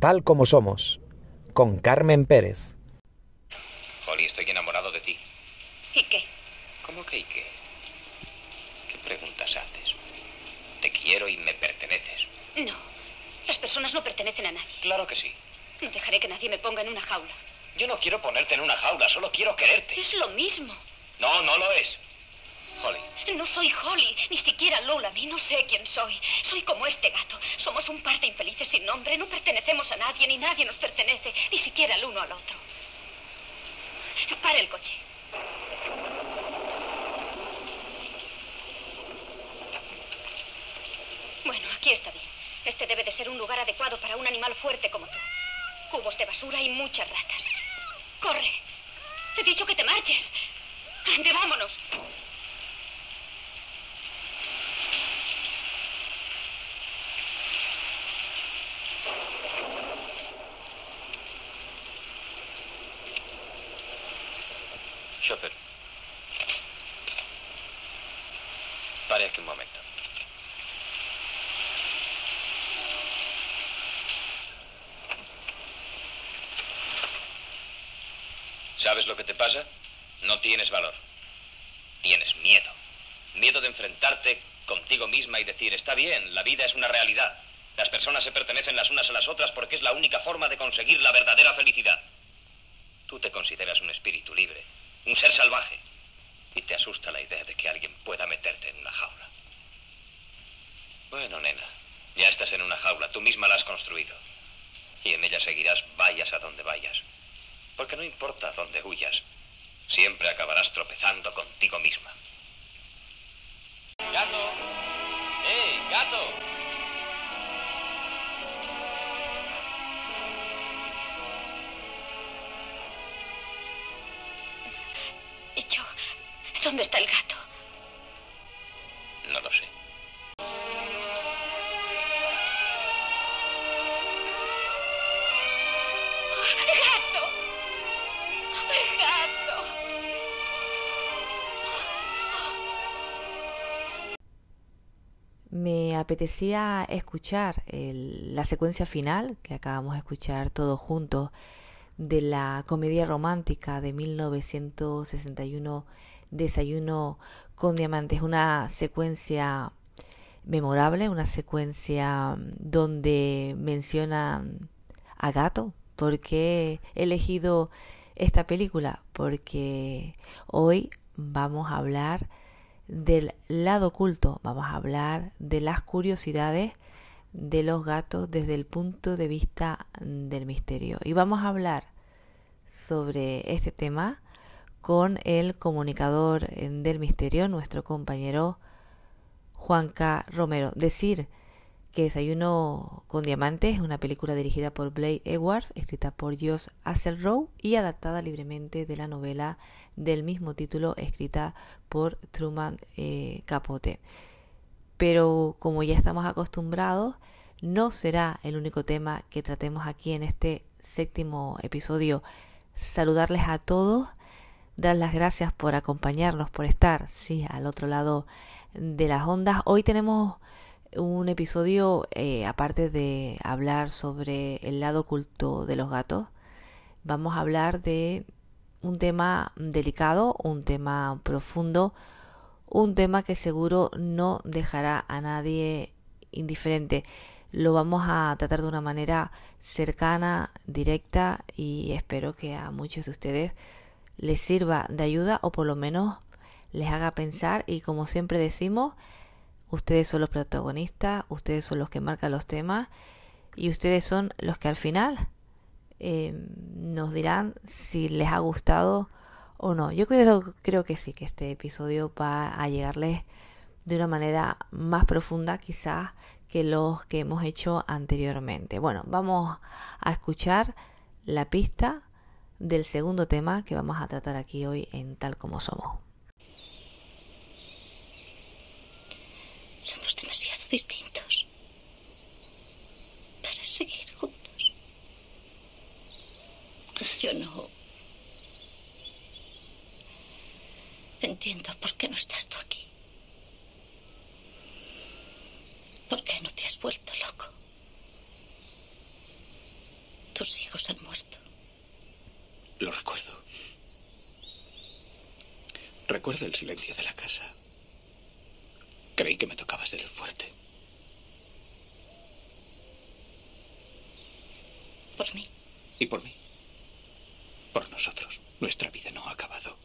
tal como somos, con Carmen Pérez. Holly, estoy enamorado de ti. ¿Y qué? ¿Cómo que y qué? ¿Qué preguntas haces? Te quiero y me perteneces. No. Las personas no pertenecen a nadie. Claro que sí. No dejaré que nadie me ponga en una jaula. Yo no quiero ponerte en una jaula, solo quiero quererte. Es lo mismo. No, no lo es. Holly. No soy Holly, ni siquiera Lola. mí no sé quién soy. Soy como este gato. Somos un par de infelices sin nombre. No pertenecemos a nadie, ni nadie nos pertenece, ni siquiera el uno al otro. Para el coche. Bueno, aquí está bien. Este debe de ser un lugar adecuado para un animal fuerte como tú. Cubos de basura y muchas ratas. ¡Corre! He dicho que te marches. ¡Ande, vámonos! Chopper. Pare aquí un momento. ¿Sabes lo que te pasa? No tienes valor. Tienes miedo. Miedo de enfrentarte contigo misma y decir, está bien, la vida es una realidad. Las personas se pertenecen las unas a las otras porque es la única forma de conseguir la verdadera felicidad. Tú te consideras un espíritu libre, un ser salvaje, y te asusta la idea de que alguien pueda meterte en una jaula. Bueno, nena, ya estás en una jaula, tú misma la has construido. Y en ella seguirás vayas a donde vayas. Porque no importa dónde huyas, siempre acabarás tropezando contigo misma. ¡Gato! ¡Eh, gato! ¿Y yo? ¿Dónde está el gato? No lo sé. Apetecía escuchar la secuencia final que acabamos de escuchar todos juntos de la comedia romántica de 1961 Desayuno con diamantes, una secuencia memorable, una secuencia donde menciona a Gato. ¿Por qué he elegido esta película? Porque hoy vamos a hablar del lado oculto, vamos a hablar de las curiosidades de los gatos desde el punto de vista del misterio. Y vamos a hablar sobre este tema con el comunicador del misterio, nuestro compañero Juanca Romero. Decir que Desayuno con Diamantes es una película dirigida por Blake Edwards, escrita por Josh Asselrow y adaptada libremente de la novela del mismo título, escrita por Truman eh, Capote. Pero como ya estamos acostumbrados, no será el único tema que tratemos aquí en este séptimo episodio. Saludarles a todos, dar las gracias por acompañarnos, por estar, sí, al otro lado de las ondas. Hoy tenemos un episodio, eh, aparte de hablar sobre el lado oculto de los gatos, vamos a hablar de un tema delicado, un tema profundo, un tema que seguro no dejará a nadie indiferente. Lo vamos a tratar de una manera cercana, directa y espero que a muchos de ustedes les sirva de ayuda o por lo menos les haga pensar y como siempre decimos, ustedes son los protagonistas, ustedes son los que marcan los temas y ustedes son los que al final eh, nos dirán si les ha gustado o no. Yo creo, creo que sí, que este episodio va a llegarles de una manera más profunda quizás que los que hemos hecho anteriormente. Bueno, vamos a escuchar la pista del segundo tema que vamos a tratar aquí hoy en Tal como somos. Somos demasiado distintos para seguir juntos. Yo no entiendo por qué no estás tú aquí. ¿Por qué no te has vuelto loco? Tus hijos han muerto. Lo recuerdo. Recuerdo el silencio de la casa. Creí que me tocaba ser el fuerte. Por mí. Y por mí. Por nosotros. Nuestra vida no ha acabado.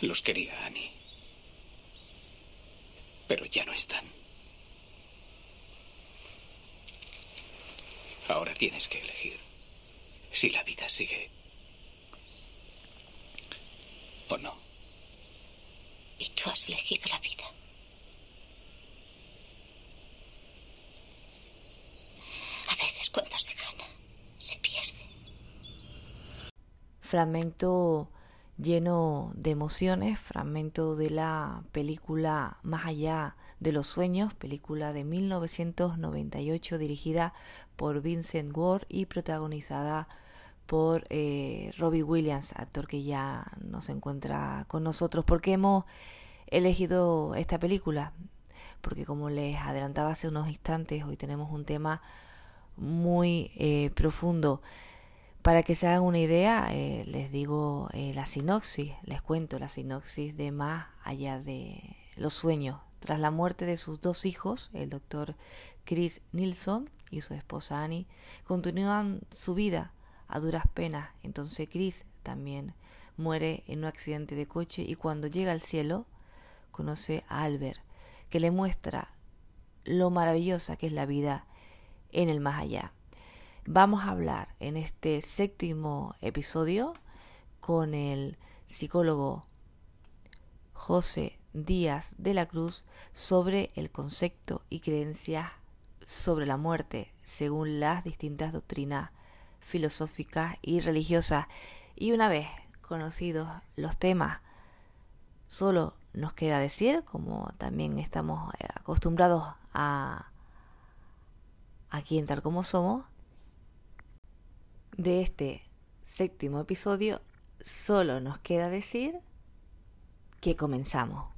Los quería Annie. Pero ya no están. Ahora tienes que elegir si la vida sigue o no. Y tú has elegido la vida. A veces cuando se gana, se pierde. Fragmento lleno de emociones, fragmento de la película Más allá de los sueños, película de 1998 dirigida por Vincent Ward y protagonizada por eh, Robbie Williams, actor que ya no se encuentra con nosotros. ¿Por qué hemos elegido esta película? Porque como les adelantaba hace unos instantes, hoy tenemos un tema muy eh, profundo. Para que se hagan una idea, eh, les digo eh, la sinopsis, les cuento la sinopsis de Más allá de los sueños. Tras la muerte de sus dos hijos, el doctor Chris Nilsson y su esposa Annie, continúan su vida a duras penas. Entonces Chris también muere en un accidente de coche y cuando llega al cielo conoce a Albert, que le muestra lo maravillosa que es la vida en el más allá. Vamos a hablar en este séptimo episodio con el psicólogo José Díaz de la Cruz sobre el concepto y creencias sobre la muerte según las distintas doctrinas filosóficas y religiosas. Y una vez conocidos los temas, solo nos queda decir, como también estamos eh, acostumbrados a aquí en Tal como Somos, de este séptimo episodio, solo nos queda decir que comenzamos.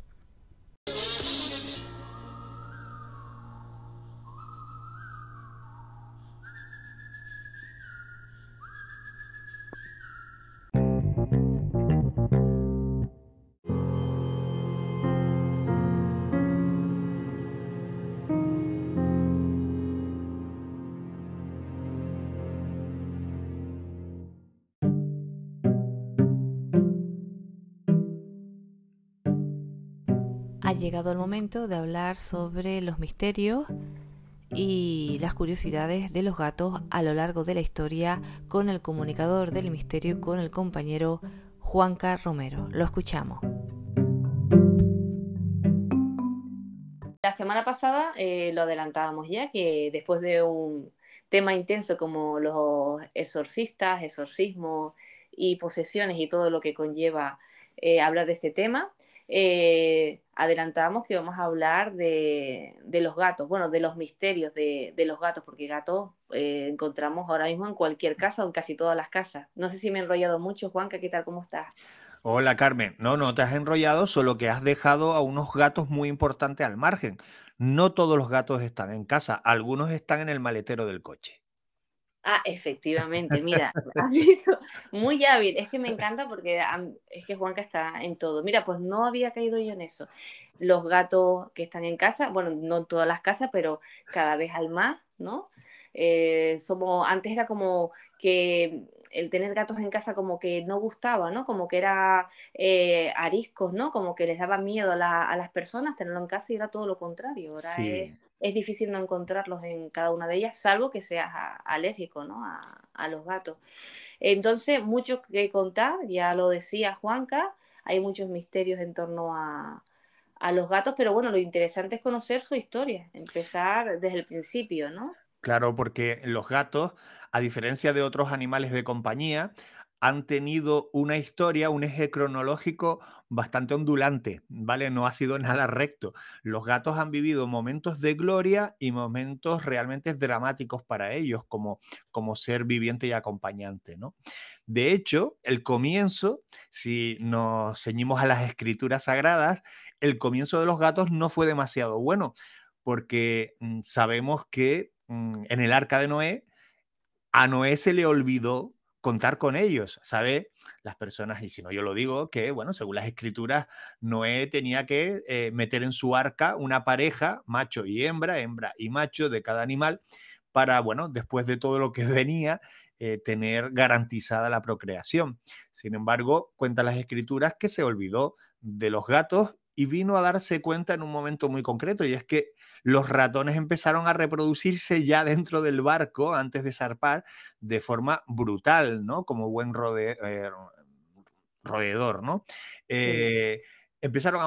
Llegado el momento de hablar sobre los misterios y las curiosidades de los gatos a lo largo de la historia con el comunicador del misterio, con el compañero Juanca Romero. Lo escuchamos. La semana pasada eh, lo adelantábamos ya, que después de un tema intenso como los exorcistas, exorcismos y posesiones y todo lo que conlleva eh, hablar de este tema, eh, adelantábamos que vamos a hablar de, los gatos, bueno, de los misterios de, de los gatos, porque gatos eh, encontramos ahora mismo en cualquier casa o en casi todas las casas. No sé si me he enrollado mucho, Juanca, ¿qué tal? ¿Cómo estás? Hola Carmen, no, no te has enrollado, solo que has dejado a unos gatos muy importantes al margen. No todos los gatos están en casa, algunos están en el maletero del coche. Ah, efectivamente, mira, has visto, muy hábil, es que me encanta porque es que Juanca está en todo. Mira, pues no había caído yo en eso. Los gatos que están en casa, bueno, no todas las casas, pero cada vez hay más, ¿no? Eh, somos, antes era como que el tener gatos en casa como que no gustaba, ¿no? Como que era eh, ariscos, ¿no? Como que les daba miedo a, la, a, las personas tenerlo en casa y era todo lo contrario. Ahora es, es, difícil no encontrarlos en cada una de ellas, salvo que seas alérgico, ¿no? A, los gatos. Entonces, mucho que contar, ya lo decía Juanca, hay muchos misterios en torno a, a los gatos, pero bueno, lo interesante es conocer su historia, empezar desde el principio, ¿no? Claro, porque los gatos, a diferencia de otros animales de compañía, han tenido una historia, un eje cronológico bastante ondulante, ¿vale? No ha sido nada recto. Los gatos han vivido momentos de gloria y momentos realmente dramáticos para ellos como, como ser viviente y acompañante, ¿no? De hecho, el comienzo, si nos ceñimos a las escrituras sagradas, el comienzo de los gatos no fue demasiado bueno, porque mm, sabemos que en el arca de Noé, a Noé se le olvidó contar con ellos, ¿sabe? Las personas, y si no yo lo digo, que, bueno, según las escrituras, Noé tenía que eh, meter en su arca una pareja, macho y hembra, hembra y macho de cada animal, para, bueno, después de todo lo que venía, eh, tener garantizada la procreación. Sin embargo, cuentan las escrituras que se olvidó de los gatos y vino a darse cuenta en un momento muy concreto, y es que los ratones empezaron a reproducirse ya dentro del barco antes de zarpar de forma brutal, ¿no? Como buen eh, roedor, ¿no? Eh, empezaron a,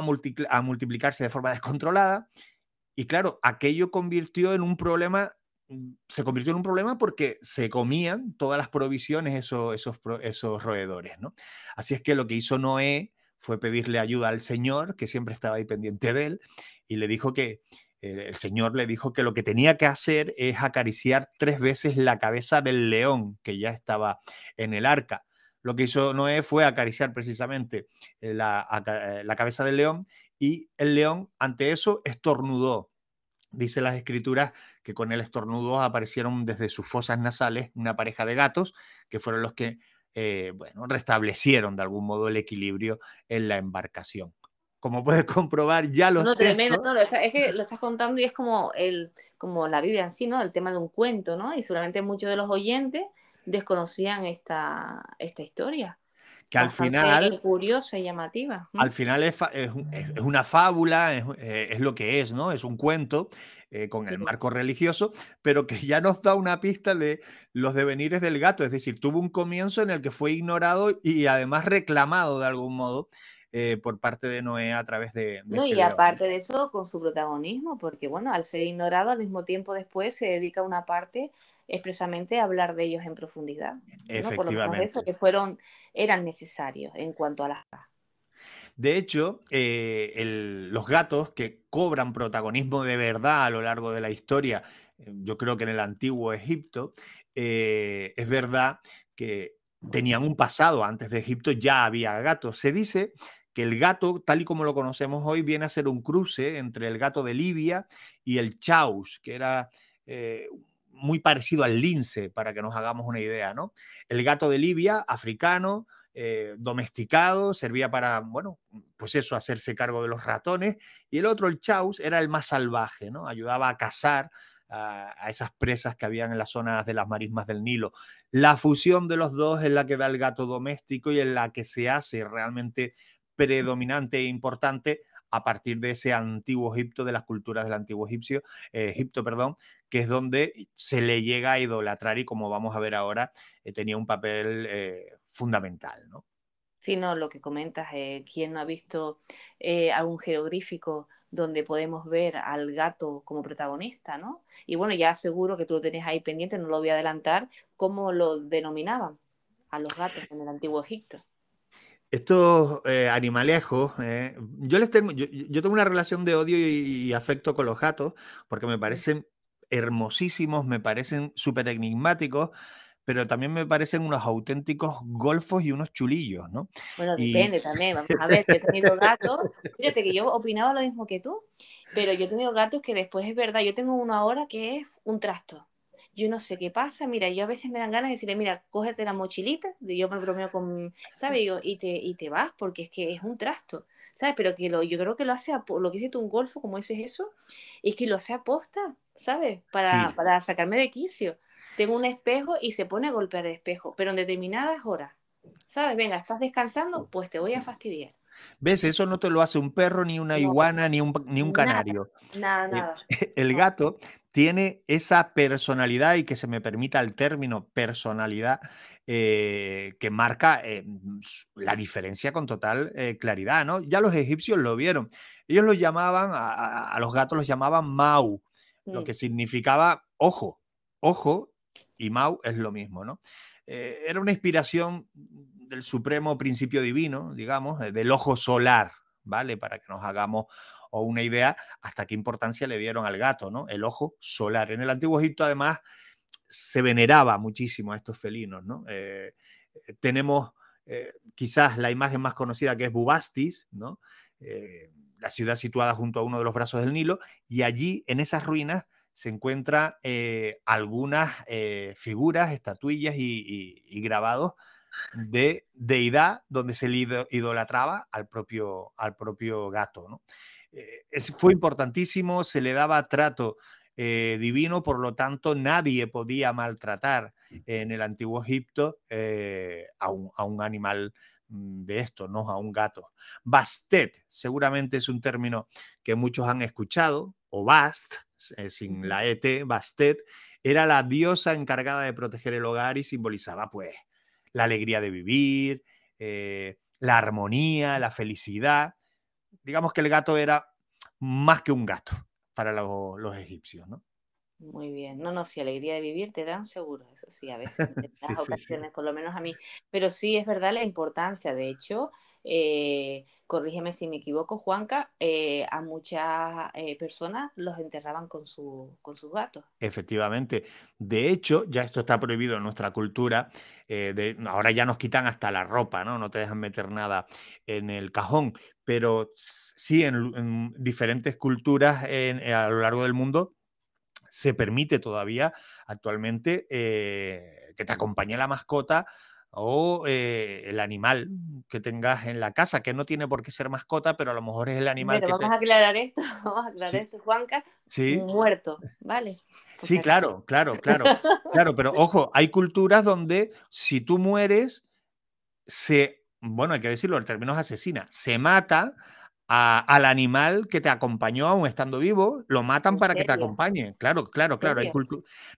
a multiplicarse de forma descontrolada y claro, aquello convirtió en un problema mm, se convirtió en un problema porque se comían todas las provisiones esos, esos, esos roedores, ¿no? Así es que lo que hizo Noé fue pedirle ayuda al Señor, que siempre estaba ahí pendiente de él, y le dijo que el Señor le dijo que lo que tenía que hacer es acariciar tres veces la cabeza del león que ya estaba en el arca. Lo que hizo Noé fue acariciar precisamente la, eh, la cabeza del león y el león ante eso estornudó. Dice las escrituras que con el estornudo aparecieron desde sus fosas nasales una pareja de gatos que fueron los que eh, bueno, restablecieron de algún modo el equilibrio en la embarcación. Como puedes comprobar, ya los. No, tremendo, no, es que lo estás contando y es como, el, como la Biblia en sí, ¿no? El tema de un cuento, ¿no? Y seguramente muchos de los oyentes desconocían esta, esta historia que al final... Curiosa y llamativa. Al final es, es, una fábula, eh, es, lo que es, ¿no? Es un cuento eh, con el marco religioso, pero que ya nos da una pista de los devenires del gato, es decir, tuvo un comienzo en el que fue ignorado y además reclamado de algún modo. Eh, por parte de Noé a través de... no, este y aparte de eso, con su protagonismo, porque bueno, al ser ignorado, al mismo tiempo después se dedica una parte expresamente a hablar de ellos en profundidad. ¿no? Por lo menos eso, que fueron, eran necesarios en cuanto a la de hecho, eh, los gatos que cobran protagonismo de verdad a lo largo de la historia, eh, yo creo que en el antiguo Egipto, eh, es verdad que tenían un pasado. Antes de Egipto ya había gatos. Se dice que el gato, tal y como lo conocemos hoy, viene a ser un cruce entre el gato de Libia y el chaus, que era muy parecido al lince, para que nos hagamos una idea, ¿no? El gato de Libia, africano, eh, domesticado, servía para, bueno, pues eso, hacerse cargo de los ratones, y el otro, el chaus, era el más salvaje, ¿no? Ayudaba a cazar a, esas presas que habían en las zonas de las marismas del Nilo. La fusión de los dos es la que da el gato doméstico y en la que se hace realmente predominante e importante a partir de ese antiguo Egipto, de las culturas del antiguo egipcio, eh, Egipto, perdón, que es donde se le llega a idolatrar y como vamos a ver ahora, eh, tenía un papel fundamental, ¿no? Sí, no, lo que comentas, eh, ¿quién no ha visto eh, algún jeroglífico donde podemos ver al gato como protagonista, ¿no? Y bueno, ya seguro que tú lo tenés ahí pendiente, no lo voy a adelantar, cómo lo denominaban a los gatos en el antiguo Egipto. Estos eh, animalejos, yo les tengo, yo, tengo una relación de odio y, afecto con los gatos porque me parecen hermosísimos, me parecen súper enigmáticos pero también me parecen unos auténticos golfos y unos chulillos, ¿no? Bueno, depende también, vamos a ver, yo he tenido gatos, fíjate que yo opinaba lo mismo que tú, pero yo he tenido gatos que después es verdad, yo tengo uno ahora que es un trasto. Yo no sé qué pasa, mira, yo a veces me dan ganas de decirle, mira, cógete la mochilita, yo me bromeo con, ¿sabes? Digo, y te, y te vas, porque es que es un trasto. ¿sabes? Pero que lo, yo creo que lo hace, a, lo que hiciste un golfo, como dices eso, es que lo hace aposta, ¿sabes? Para, para sacarme de quicio tengo un espejo y se pone a golpear el espejo, pero en determinadas horas. ¿Sabes? Venga, estás descansando, pues te voy a fastidiar. ¿Ves? Eso no te lo hace un perro, ni una iguana, ni un, ni un canario. Nada, nada. El, gato tiene esa personalidad, y que se me permita el término personalidad, eh, que marca eh, la diferencia con total eh, claridad, ¿no? Ya los egipcios lo vieron. Ellos los llamaban, a, a los gatos los llamaban Mau, lo mm. que significaba ojo, ojo y Mau es lo mismo, ¿no? Eh, era una inspiración del supremo principio divino, digamos, eh, del ojo solar, ¿vale? Para que nos hagamos una idea hasta qué importancia le dieron al gato, ¿no? El ojo solar. En el antiguo Egipto, además, se veneraba muchísimo a estos felinos, ¿no? Eh, tenemos quizás la imagen más conocida que es Bubastis, ¿no? la ciudad situada junto a uno de los brazos del Nilo, y allí, en esas ruinas, se encuentran eh, algunas eh, figuras, estatuillas y, grabados de deidad donde se le idolatraba al propio, al propio gato. ¿no? fue importantísimo, se le daba trato divino, por lo tanto nadie podía maltratar en el antiguo Egipto a un, a, un, animal Mm, de esto, ¿no? A un gato. Bastet, seguramente es un término que muchos han escuchado, o Bast, eh, sin la ET, Bastet, era la diosa encargada de proteger el hogar y simbolizaba, pues, la alegría de vivir, eh, la armonía, la felicidad. Digamos que el gato era más que un gato para los egipcios, ¿no? Muy bien. No, no, si alegría de vivir te dan seguro, eso sí, a veces, en las ocasiones, por lo menos a mí. Pero sí, es verdad la importancia. De hecho, eh, corrígeme si me equivoco, Juanca, eh, a muchas eh, personas los enterraban con, su, con sus gatos. Efectivamente. De hecho, ya esto está prohibido en nuestra cultura. de, ahora ya nos quitan hasta la ropa, ¿no? No te dejan meter nada en el cajón. Pero sí, en, diferentes culturas a lo largo del mundo se permite todavía actualmente eh, que te acompañe la mascota o eh, el animal que tengas en la casa, que no tiene por qué ser mascota, pero a lo mejor es el animal pero vamos a aclarar esto, vamos a aclarar esto, Juanca, ¿Sí? muerto, ¿vale? sí, claro, claro, claro, claro, pero ojo, hay culturas donde si tú mueres, se, bueno, hay que decirlo, el término es asesina, se mata al animal que te acompañó aún estando vivo, lo matan para que te acompañe. Claro, claro, claro. Hay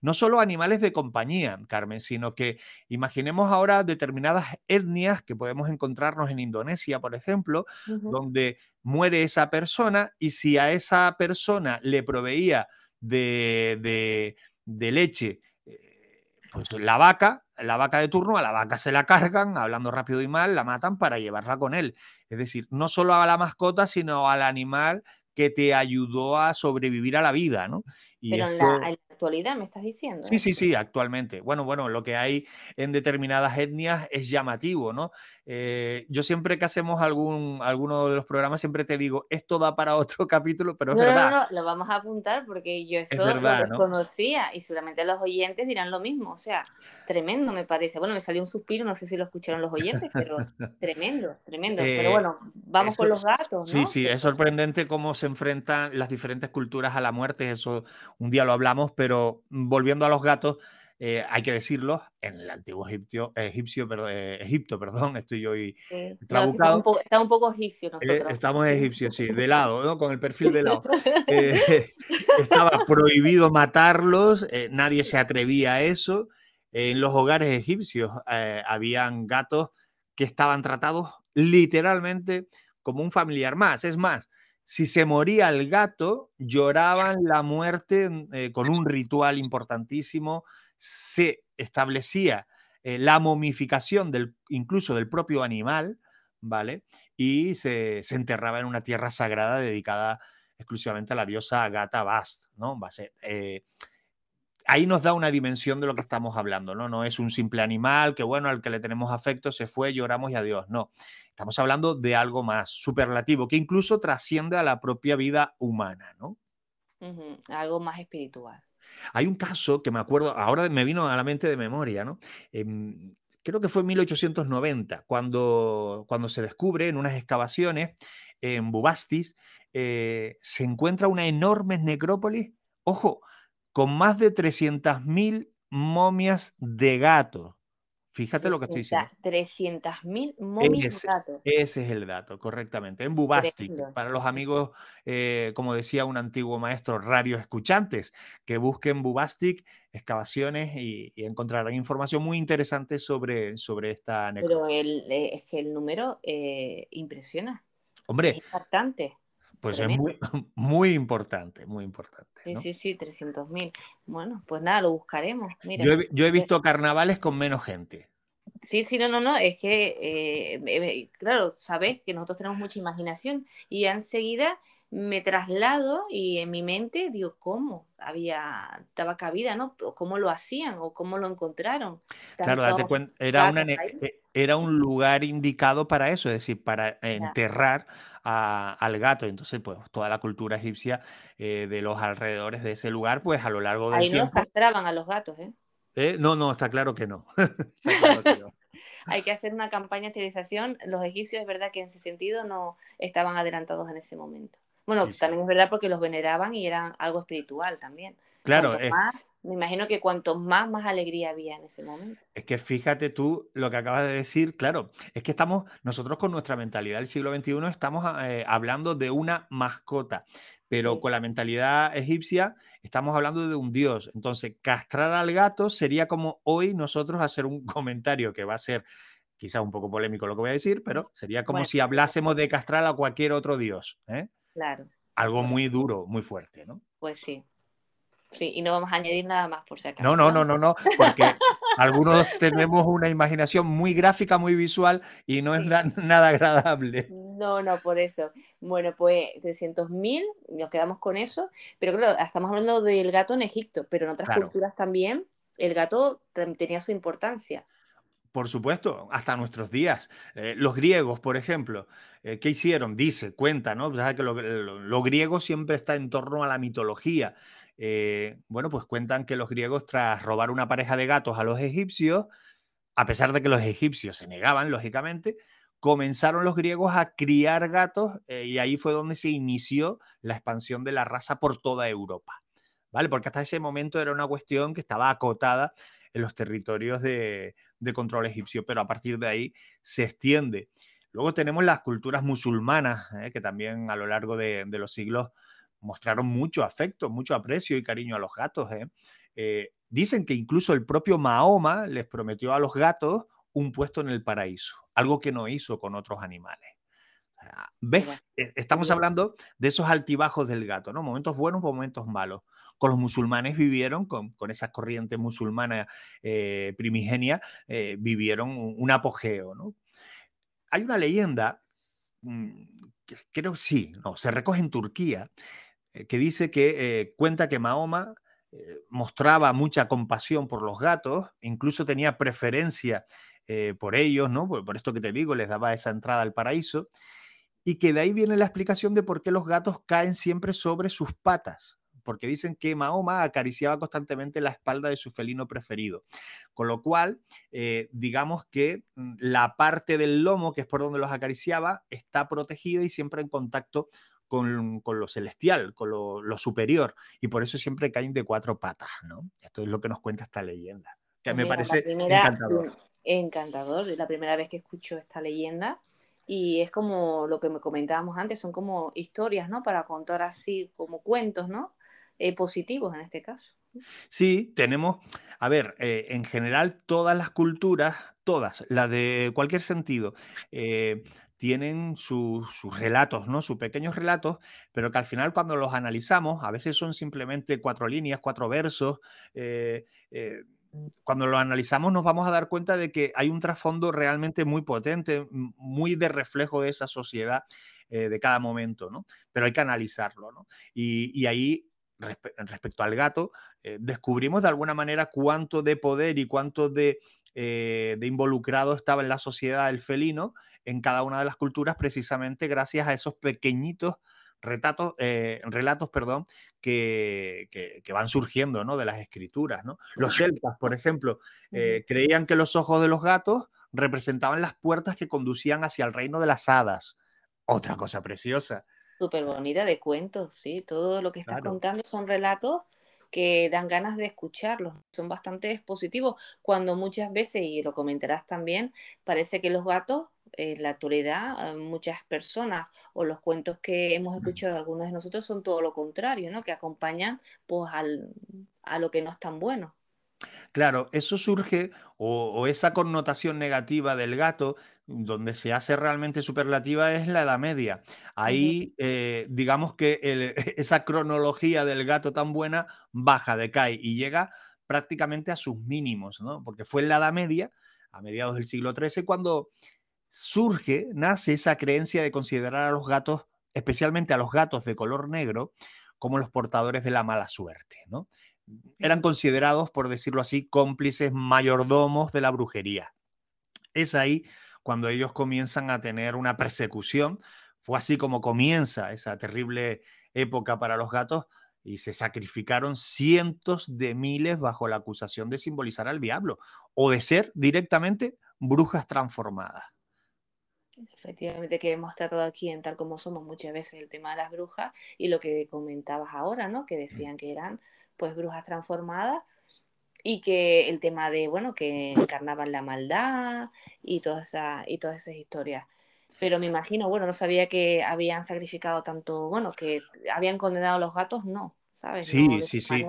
no solo animales de compañía, Carmen, sino que imaginemos ahora determinadas etnias que podemos encontrarnos en Indonesia, por ejemplo, donde muere esa persona y si a esa persona le proveía de, de leche, eh, pues la vaca, la vaca de turno, a la vaca se la cargan, hablando rápido y mal, la matan para llevarla con él. Es decir, no solo a la mascota, sino al animal que te ayudó a sobrevivir a la vida, ¿no? Pero en, la, actualidad me estás diciendo. Sí, sí, sí, actualmente. Bueno, bueno, lo que hay en determinadas etnias es llamativo, ¿no? Eh, yo siempre que hacemos algún, alguno de los programas, siempre te digo, esto da para otro capítulo, pero es verdad. No, no, lo vamos a apuntar porque yo eso lo desconocía y seguramente los oyentes dirán lo mismo. O sea, tremendo me parece. Bueno, me salió un suspiro, no sé si lo escucharon los oyentes, pero tremendo, tremendo. pero eh, bueno, vamos con los gatos. ¿no? Sí, sí, es sorprendente cómo se enfrentan las diferentes culturas a la muerte. Eso un día lo hablamos, pero volviendo a los gatos eh, hay que decirlo, en el antiguo egipcio, egipcio eh, Egipto, perdón, estoy hoy trabucado. está, un poco egipcio eh, nosotros. estamos egipcios, sí, de lado, con el perfil de lado. estaba prohibido matarlos, nadie se atrevía a eso. En los hogares egipcios habían gatos que estaban tratados literalmente como un familiar más. Es más, si se moría el gato, lloraban la muerte con un ritual importantísimo se establecía eh, la momificación del, incluso del propio animal, ¿vale? Y se, enterraba en una tierra sagrada dedicada exclusivamente a la diosa Gata Bast, ¿no? Eh, ahí nos da una dimensión de lo que estamos hablando, ¿no? No es un simple animal que, bueno, al que le tenemos afecto, se fue, lloramos y adiós, no. Estamos hablando de algo más superlativo, que incluso trasciende a la propia vida humana, ¿no? Algo más espiritual. Hay un caso que me acuerdo, ahora me vino a la mente de memoria, ¿no? Em, creo que fue en 1890, cuando, cuando se descubre en unas excavaciones en Bubastis, eh, se encuentra una enorme necrópolis, ojo, con más de 300.000 momias de gatos. Fíjate lo que estoy diciendo. 300.000 momias ese, Ese es el dato, correctamente. En Bubastic, para los amigos, eh, como decía un antiguo maestro, radio escuchantes, que busquen Bubastic, excavaciones y, encontrarán información muy interesante sobre, sobre esta Pero el, eh, es que el número eh, impresiona. Hombre. Es impactante. Pues es muy, muy importante, muy importante. Sí, sí, sí, 300.000. Bueno, pues nada, lo buscaremos. yo, he, visto carnavales con menos gente. Sí, sí, no, no, no, es que, eh, claro, sabes que nosotros tenemos mucha imaginación y enseguida me traslado y en mi mente digo, ¿cómo? Había, daba cabida, ¿no? ¿Cómo lo hacían o cómo lo encontraron? Claro, date cuenta, era, una, e, era un lugar indicado para eso, es decir, para enterrar al gato. Entonces, pues toda la cultura egipcia eh, de los alrededores de ese lugar, pues a lo largo del Ahí tiempo... no castraban a los gatos, ¿eh? ¿Eh? No, no, está claro que no. Hay que hacer una campaña de esterilización. Los egipcios es verdad que en ese sentido no estaban adelantados en ese momento. Bueno, también es verdad porque los veneraban y eran algo espiritual también. Claro. me imagino que cuanto más, más alegría había en ese momento. Es que fíjate tú lo que acabas de decir, claro, es que estamos, nosotros con nuestra mentalidad del siglo XXI estamos eh, hablando de una mascota, pero con la mentalidad egipcia estamos hablando de un dios. Entonces, castrar al gato sería como hoy nosotros hacer un comentario que va a ser quizás un poco polémico lo que voy a decir, pero sería como si hablásemos de castrar a cualquier otro dios. ¿eh? Claro. Algo muy duro, muy fuerte, ¿no? Pues sí. Sí, y no vamos a añadir nada más por si acaso. No, no, no, no, no, porque algunos tenemos una imaginación muy gráfica, muy visual y no es nada agradable. No, no, por eso. Bueno, pues 300.000, nos quedamos con eso, pero claro, estamos hablando del gato en Egipto, pero en otras culturas también el gato tenía su importancia. Por supuesto, hasta nuestros días. Eh, los griegos, por ejemplo, eh, ¿qué hicieron? Dice, cuenta, ¿no? que lo, griego siempre está en torno a la mitología. Eh, bueno, pues cuentan que los griegos, tras robar una pareja de gatos a los egipcios, a pesar de que los egipcios se negaban, lógicamente, comenzaron los griegos a criar gatos y ahí fue donde se inició la expansión de la raza por toda Europa. ¿Vale? Porque hasta ese momento era una cuestión que estaba acotada en los territorios de, control egipcio, pero a partir de ahí se extiende. Luego tenemos las culturas musulmanas, ¿eh? que también a lo largo de, los siglos mostraron mucho afecto, mucho aprecio y cariño a los gatos. ¿eh? Eh, dicen que incluso el propio Mahoma les prometió a los gatos un puesto en el paraíso, algo que no hizo con otros animales. ¿Ves? E, estamos hablando de esos altibajos del gato, ¿no? Momentos buenos, momentos malos con los musulmanes vivieron, con, esa corriente musulmana eh, primigenia, eh, vivieron un, apogeo. ¿no? Hay una leyenda, mm, creo sí, no, se recoge en Turquía, eh, que dice que cuenta que Mahoma mostraba mucha compasión por los gatos, incluso tenía preferencia por ellos, ¿no? Por, esto que te digo, les daba esa entrada al paraíso, y que de ahí viene la explicación de por qué los gatos caen siempre sobre sus patas porque dicen que Mahoma acariciaba constantemente la espalda de su felino preferido. Con lo cual, eh, digamos que mm, la parte del lomo, que es por donde los acariciaba, está protegida y siempre en contacto con, lo celestial, con lo, superior, y por eso siempre caen de cuatro patas, ¿no? Esto es lo que nos cuenta esta leyenda, que me parece encantador. Encantador, es la primera vez que escucho esta leyenda y es como lo que me comentábamos antes, son como historias, ¿no? Para contar así como cuentos, ¿no? Eh, positivos en este caso. Sí, tenemos, a ver, eh, en general todas las culturas, todas, las de cualquier sentido, eh, tienen sus relatos, ¿no? Sus pequeños relatos, pero que al final cuando los analizamos, a veces son simplemente cuatro líneas, cuatro versos. cuando los analizamos nos vamos a dar cuenta de que hay un trasfondo realmente muy potente, muy de reflejo de esa sociedad de cada momento, ¿no? Pero hay que analizarlo, ¿no? Y, y ahí respecto al gato, eh, descubrimos de alguna manera cuánto de poder y cuánto eh, de, involucrado estaba en la sociedad el felino en cada una de las culturas, precisamente gracias a esos pequeñitos relatos, eh, relatos perdón, que, van surgiendo ¿no? de las escrituras. ¿no? Los celtas, por ejemplo, creían que los ojos de los gatos representaban las puertas que conducían hacia el reino de las hadas. Otra cosa preciosa. Súper bonita de cuentos, sí. Todo lo que estás contando son relatos que dan ganas de escucharlos. Son bastante positivos cuando muchas veces, y lo comentarás también, parece que los gatos en la actualidad muchas personas o los cuentos que hemos escuchado de algunos de nosotros son todo lo contrario, ¿no? Que acompañan pues al, a lo que no es tan bueno. Claro, eso surge, o, esa connotación negativa del gato, donde se hace realmente superlativa, es la Edad Media. Ahí, eh, digamos que esa cronología del gato tan buena baja, decae y llega prácticamente a sus mínimos, ¿no? Porque fue en la Edad Media, a mediados del siglo XIII, cuando surge, nace esa creencia de considerar a los gatos, especialmente a los gatos de color negro, como los portadores de la mala suerte. ¿no? Eran considerados, por decirlo así, cómplices mayordomos de la brujería. Es ahí cuando ellos comienzan a tener una persecución. Fue así como comienza esa terrible época para los gatos y se sacrificaron cientos de miles bajo la acusación de simbolizar al diablo o de ser directamente brujas transformadas. Efectivamente, que hemos tratado aquí en Tal como Somos muchas veces el tema de las brujas y lo que comentabas ahora, ¿no? Que decían que eran pues brujas transformadas y que el tema de, bueno, que encarnaban la maldad y, toda esa, y todas esas historias. Pero me imagino, bueno, no sabía que habían sacrificado tanto, bueno, que habían condenado a los gatos, no, ¿sabes? Sí, sí, sí.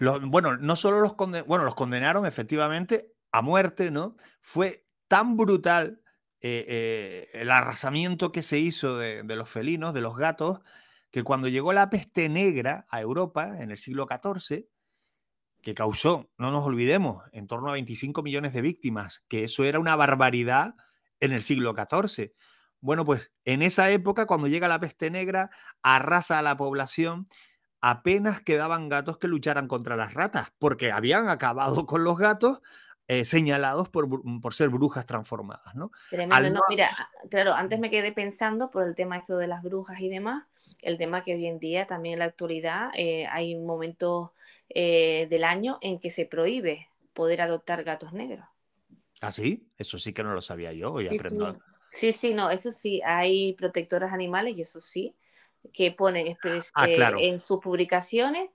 Mm. bueno, no solo los, bueno, los condenaron efectivamente a muerte, ¿no? Fue tan brutal eh, eh, el arrasamiento que se hizo de, los felinos, de los gatos, que cuando llegó la peste negra a Europa en el siglo XIV, que causó, no nos olvidemos, en torno a 25 millones de víctimas, que eso era una barbaridad en el siglo XIV. Bueno, pues en esa época, cuando llega la peste negra, arrasa a la población, apenas quedaban gatos que lucharan contra las ratas, porque habían acabado con los gatos, eh, señalados por, por, ser brujas transformadas, ¿no? no, mira, claro, antes me quedé pensando por el tema esto de las brujas y demás, el tema que hoy en día, también en la actualidad, eh, hay momentos eh, del año en que se prohíbe poder adoptar gatos negros. ¿Ah, sí? Eso sí que no lo sabía yo, hoy sí, aprendo. Sí. sí, no, eso sí, hay protectoras animales y eso sí, que ponen ah, en sus publicaciones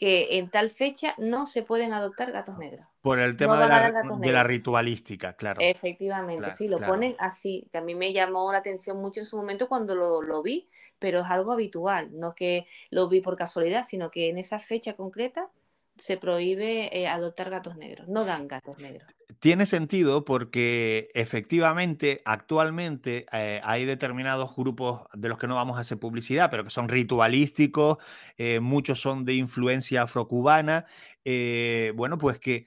que en tal fecha no se pueden adoptar gatos negros. Por el tema de, la, ritualística, claro. Efectivamente, sí, lo ponen así, que a mí me llamó la atención mucho en su momento cuando lo, vi, pero es algo habitual, no que lo vi por casualidad, sino que en esa fecha concreta se prohíbe eh, adoptar gatos negros, no dan gatos negros. Tiene sentido porque efectivamente actualmente eh, hay determinados grupos de los que no vamos a hacer publicidad, pero que son ritualísticos, eh, muchos son de influencia afrocubana, bueno, pues que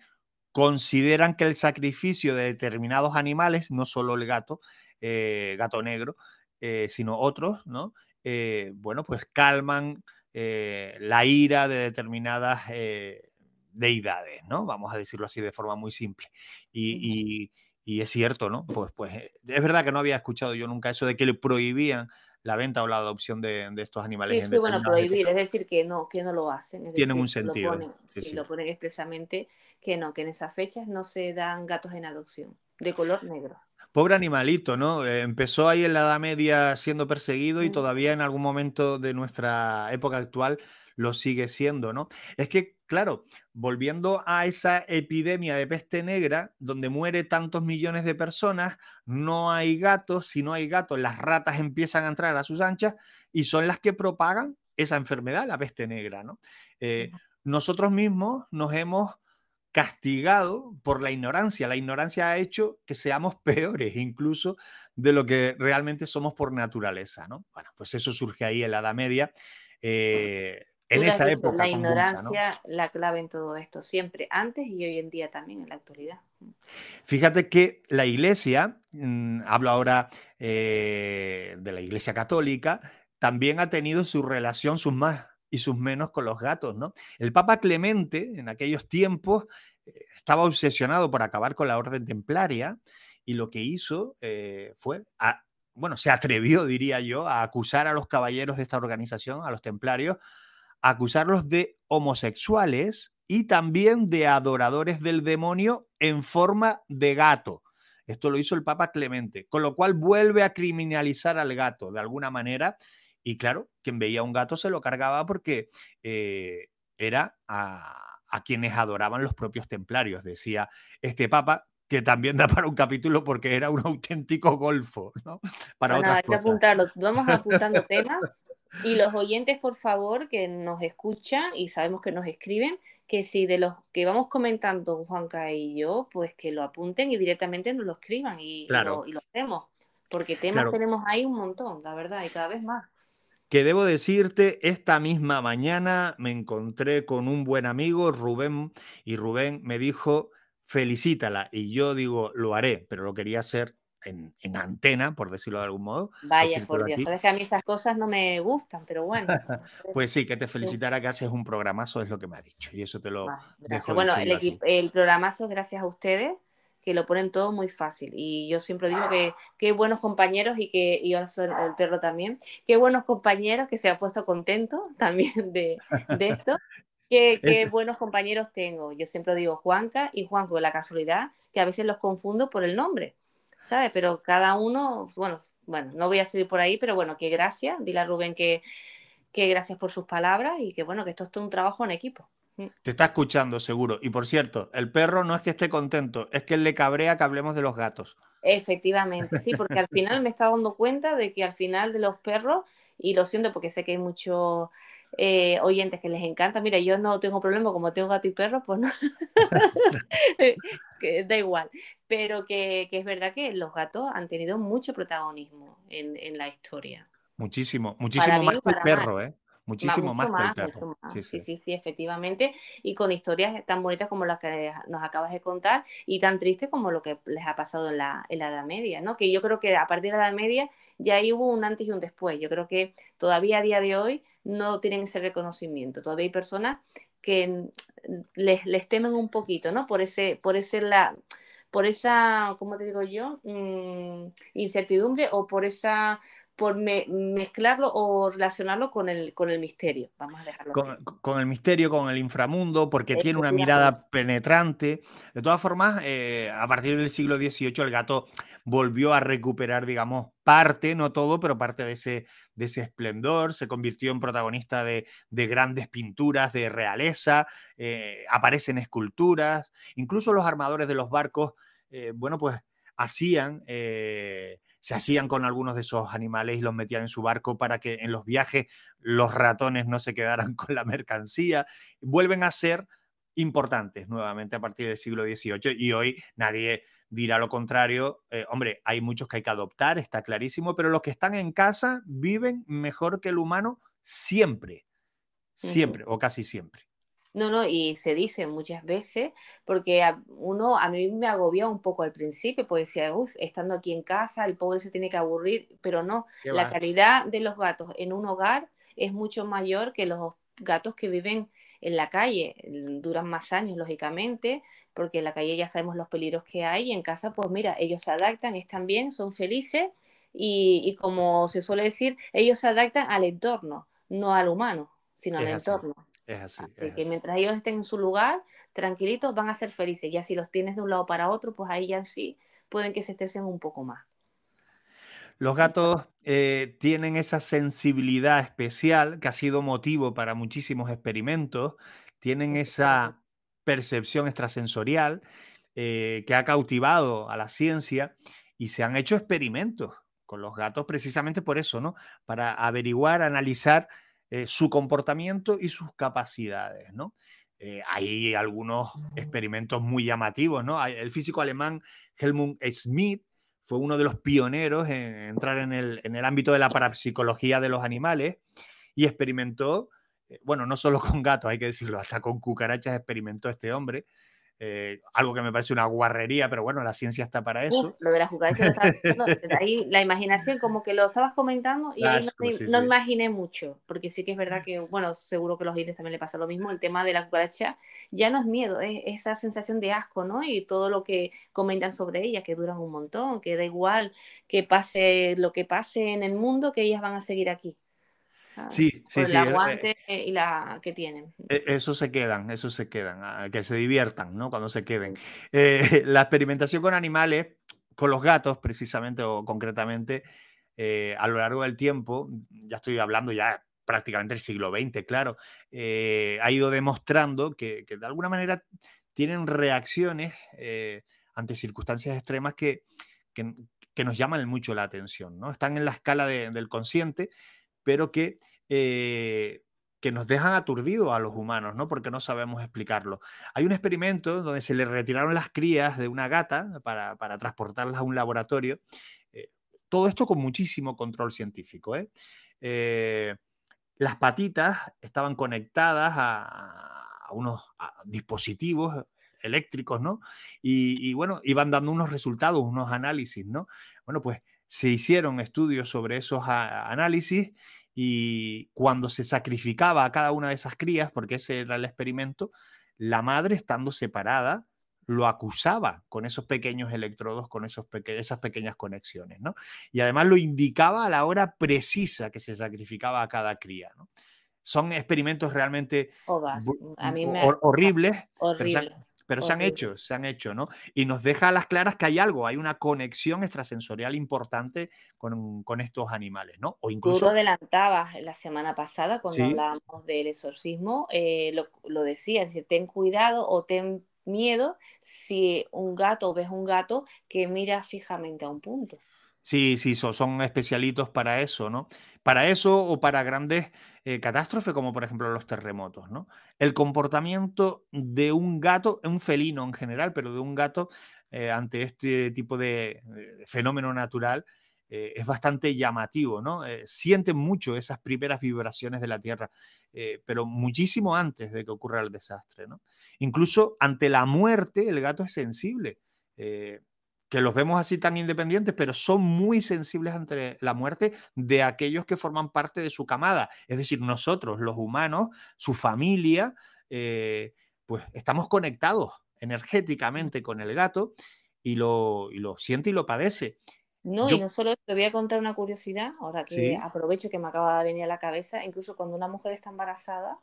consideran que el sacrificio de determinados animales, no solo el gato, gato negro, sino otros, ¿no? Bueno, pues calman la ira de determinadas deidades, ¿no? Vamos a decirlo así de forma muy simple. Y, es cierto, ¿no? Pues, pues es verdad que no había escuchado yo nunca eso de que le prohibían la venta o la adopción de, estos animales. Sí, bueno, prohibir, es decir, que no, que no lo hacen. Tienen un sentido. Lo sí, lo ponen expresamente que no, que en esas fechas no se dan gatos en adopción, de color negro. Pobre animalito, ¿no? Eh, empezó ahí en la Edad Media siendo perseguido y todavía en algún momento de nuestra época actual lo sigue siendo, ¿no? Es que, claro, volviendo a esa epidemia de peste negra, donde muere tantos millones de personas, no hay gatos, si no hay gatos, las ratas empiezan a entrar a sus anchas y son las que propagan esa enfermedad, la peste negra, ¿no? Eh, nosotros mismos nos hemos castigado por la ignorancia. La ignorancia ha hecho que seamos peores incluso de lo que realmente somos por naturaleza, ¿no? Bueno, pues eso surge ahí en la Edad Media. Eh, en esa época. La ignorancia, la clave en todo esto, siempre, antes y hoy en día también, en la actualidad. Fíjate que la iglesia, mm, hablo ahora eh, de la iglesia católica, también ha tenido su relación, sus más y sus menos con los gatos, ¿no? El Papa Clemente, en aquellos tiempos, eh, estaba obsesionado por acabar con la orden templaria y lo que hizo eh, fue, bueno, se atrevió, diría yo, a acusar a los caballeros de esta organización, a los templarios, acusarlos de homosexuales y también de adoradores del demonio en forma de gato. Esto lo hizo el Papa Clemente, con lo cual vuelve a criminalizar al gato de alguna manera. Y claro, quien veía un gato se lo cargaba porque eh, era a, quienes adoraban los propios templarios, decía este Papa, que también da para un capítulo porque era un auténtico golfo, ¿no? Para otras hay que apuntarlo. Vamos apuntando temas y los oyentes, por favor, que nos escuchan y sabemos que nos escriben, que si de los que vamos comentando Juanca y yo, pues que lo apunten y directamente nos lo escriban y, lo, hacemos. Porque temas tenemos ahí un montón, la verdad, y cada vez más. Que debo decirte, esta misma mañana me encontré con un buen amigo, Rubén, y Rubén me dijo, felicítala. Y yo digo, lo haré, pero lo quería hacer en, antena, por decirlo de algún modo. Vaya, por Dios, sabes que a mí esas cosas no me gustan, pero bueno. pues sí, que te felicitara que haces un programazo, es lo que me ha dicho. Y eso te lo dejo Bueno, el, el programazo, gracias a ustedes, que lo ponen todo muy fácil. Y yo siempre digo que qué buenos compañeros y que y el perro también, qué buenos compañeros que se ha puesto contento también de, de esto. Qué, qué buenos compañeros tengo. Yo siempre digo Juanca y Juanjo, la casualidad que a veces los confundo por el nombre. ¿sabes? Pero cada uno, bueno, bueno, no voy a seguir por ahí, pero bueno, que gracias, dile a Rubén que, que gracias por sus palabras y que bueno, que esto es todo un trabajo en equipo. Mm. Te está escuchando, seguro. Y por cierto, el perro no es que esté contento, es que él le cabrea que hablemos de los gatos. Efectivamente, sí, porque al final me está dando cuenta de que al final de los perros, y lo siento porque sé que hay muchos eh, oyentes que les encanta, mira, yo no tengo problema, como tengo gato y perro, pues no, da igual, pero que, es verdad que los gatos han tenido mucho protagonismo en, la historia. Muchísimo, muchísimo más que el perro, ¿eh? Muchísimo más, Sí, sí, sí, efectivamente. Y con historias tan bonitas como las que nos acabas de contar y tan tristes como lo que les ha pasado en la, en la Edad Media, ¿no? Que yo creo que a partir de la Edad Media ya ahí hubo un antes y un después. Yo creo que todavía a día de hoy no tienen ese reconocimiento. Todavía hay personas que les, les temen un poquito, ¿no? Por ese, por ese la, por esa, ¿cómo te digo yo? Mm, incertidumbre o por esa por mezclarlo o relacionarlo con el, con el misterio, vamos a dejarlo con, así. Con el misterio, con el inframundo, porque tiene una mirada penetrante. De todas formas, eh, a partir del siglo XVIII el gato volvió a recuperar, digamos, parte, no todo, pero parte de ese, de ese esplendor, se convirtió en protagonista de, grandes pinturas de realeza, eh, aparecen esculturas, incluso los armadores de los barcos, eh, bueno, pues hacían se hacían con algunos de esos animales y los metían en su barco para que en los viajes los ratones no se quedaran con la mercancía. Vuelven a ser importantes nuevamente a partir del siglo XVIII y hoy nadie dirá lo contrario. Eh, hombre, hay muchos que hay que adoptar, está clarísimo, pero los que están en casa viven mejor que el humano siempre, siempre o casi siempre. No, no, y se dice muchas veces, porque a uno, a mí me agobió un poco al principio, porque decía, uff, estando aquí en casa, el pobre se tiene que aburrir, pero no, la calidad de los gatos en un hogar es mucho mayor que los gatos que viven en la calle. Duran más años, lógicamente, porque en la calle ya sabemos los peligros que hay, y en casa, pues mira, ellos se adaptan, están bien, son felices, y, como se suele decir, ellos se adaptan al entorno, no al humano, sino al entorno. Es así. que mientras ellos estén en su lugar, tranquilitos, van a ser felices. Ya si los tienes de un lado para otro, pues ahí ya sí pueden que se estresen un poco más. Los gatos eh, tienen esa sensibilidad especial que ha sido motivo para muchísimos experimentos, tienen esa percepción extrasensorial eh, que ha cautivado a la ciencia y se han hecho experimentos con los gatos precisamente por eso, ¿no? Para averiguar, analizar eh, su comportamiento y sus capacidades, ¿no? Eh, hay algunos experimentos muy llamativos, ¿no? El físico alemán Helmut Schmidt fue uno de los pioneros en entrar en el, en el ámbito de la parapsicología de los animales y experimentó, eh, bueno, no solo con gatos, hay que decirlo, hasta con cucarachas experimentó este hombre, eh, algo que me parece una guarrería, pero bueno, la ciencia está para eso. lo de las cucarachas, ahí la imaginación, como que lo estabas comentando y ahí no, imaginé mucho, porque sí que es verdad que, bueno, seguro que a los oyentes también le pasa lo mismo, el tema de la cucaracha ya no es miedo, es esa sensación de asco, ¿no? Y todo lo que comentan sobre ellas, que duran un montón, que da igual que pase lo que pase en el mundo, que ellas van a seguir aquí. Sí, sí, sí. El aguante y la que tienen. E, eso se quedan, eso se quedan, ah, que se diviertan, ¿no? Cuando se queden. Eh, la experimentación con animales, con los gatos precisamente o concretamente, eh, a lo largo del tiempo, ya estoy hablando ya prácticamente del siglo XX, claro, eh, ha ido demostrando que, de alguna manera tienen reacciones ante circunstancias extremas que, que, nos llaman mucho la atención, ¿no? Están en la escala del consciente pero que, eh, que nos dejan aturdidos a los humanos, ¿no? Porque no sabemos explicarlo. Hay un experimento donde se le retiraron las crías de una gata para, transportarlas a un laboratorio. Eh, todo esto con muchísimo control científico. ¿eh? las patitas estaban conectadas a, unos dispositivos eléctricos, ¿no? Y, y, bueno, iban dando unos resultados, unos análisis, ¿no? Bueno, pues se hicieron estudios sobre esos análisis y cuando se sacrificaba a cada una de esas crías, porque ese era el experimento, la madre estando separada lo acusaba con esos pequeños electrodos, con esos esas pequeñas conexiones, ¿no? Y además lo indicaba a la hora precisa que se sacrificaba a cada cría, ¿no? Son experimentos realmente horribles, pero, se han hecho, se han hecho, ¿no? Y nos deja a las claras que hay algo, hay una conexión extrasensorial importante con, estos animales, ¿no? O incluso... Tú lo adelantabas la semana pasada cuando hablábamos del exorcismo, eh, lo, lo decías, ten cuidado o ten miedo si un gato ves un gato que mira fijamente a un punto. Sí, sí, son, especialitos para eso, ¿no? Para eso o para grandes eh, catástrofes como por ejemplo los terremotos, ¿no? El comportamiento de un gato, un felino en general, pero de un gato eh, ante este tipo de fenómeno natural eh, es bastante llamativo, ¿no? Mucho esas primeras vibraciones de la Tierra, pero muchísimo antes de que ocurra el desastre, ¿no? Incluso ante la muerte el gato es sensible, que los vemos así tan independientes, pero son muy sensibles ante la muerte de aquellos que forman parte de su camada, es decir, nosotros, los humanos, su familia, pues estamos conectados energéticamente con el gato y lo, y lo siente y lo padece. No, y no solo te voy a contar una curiosidad, ahora que aprovecho que me acaba de venir a la cabeza, incluso cuando una mujer está embarazada,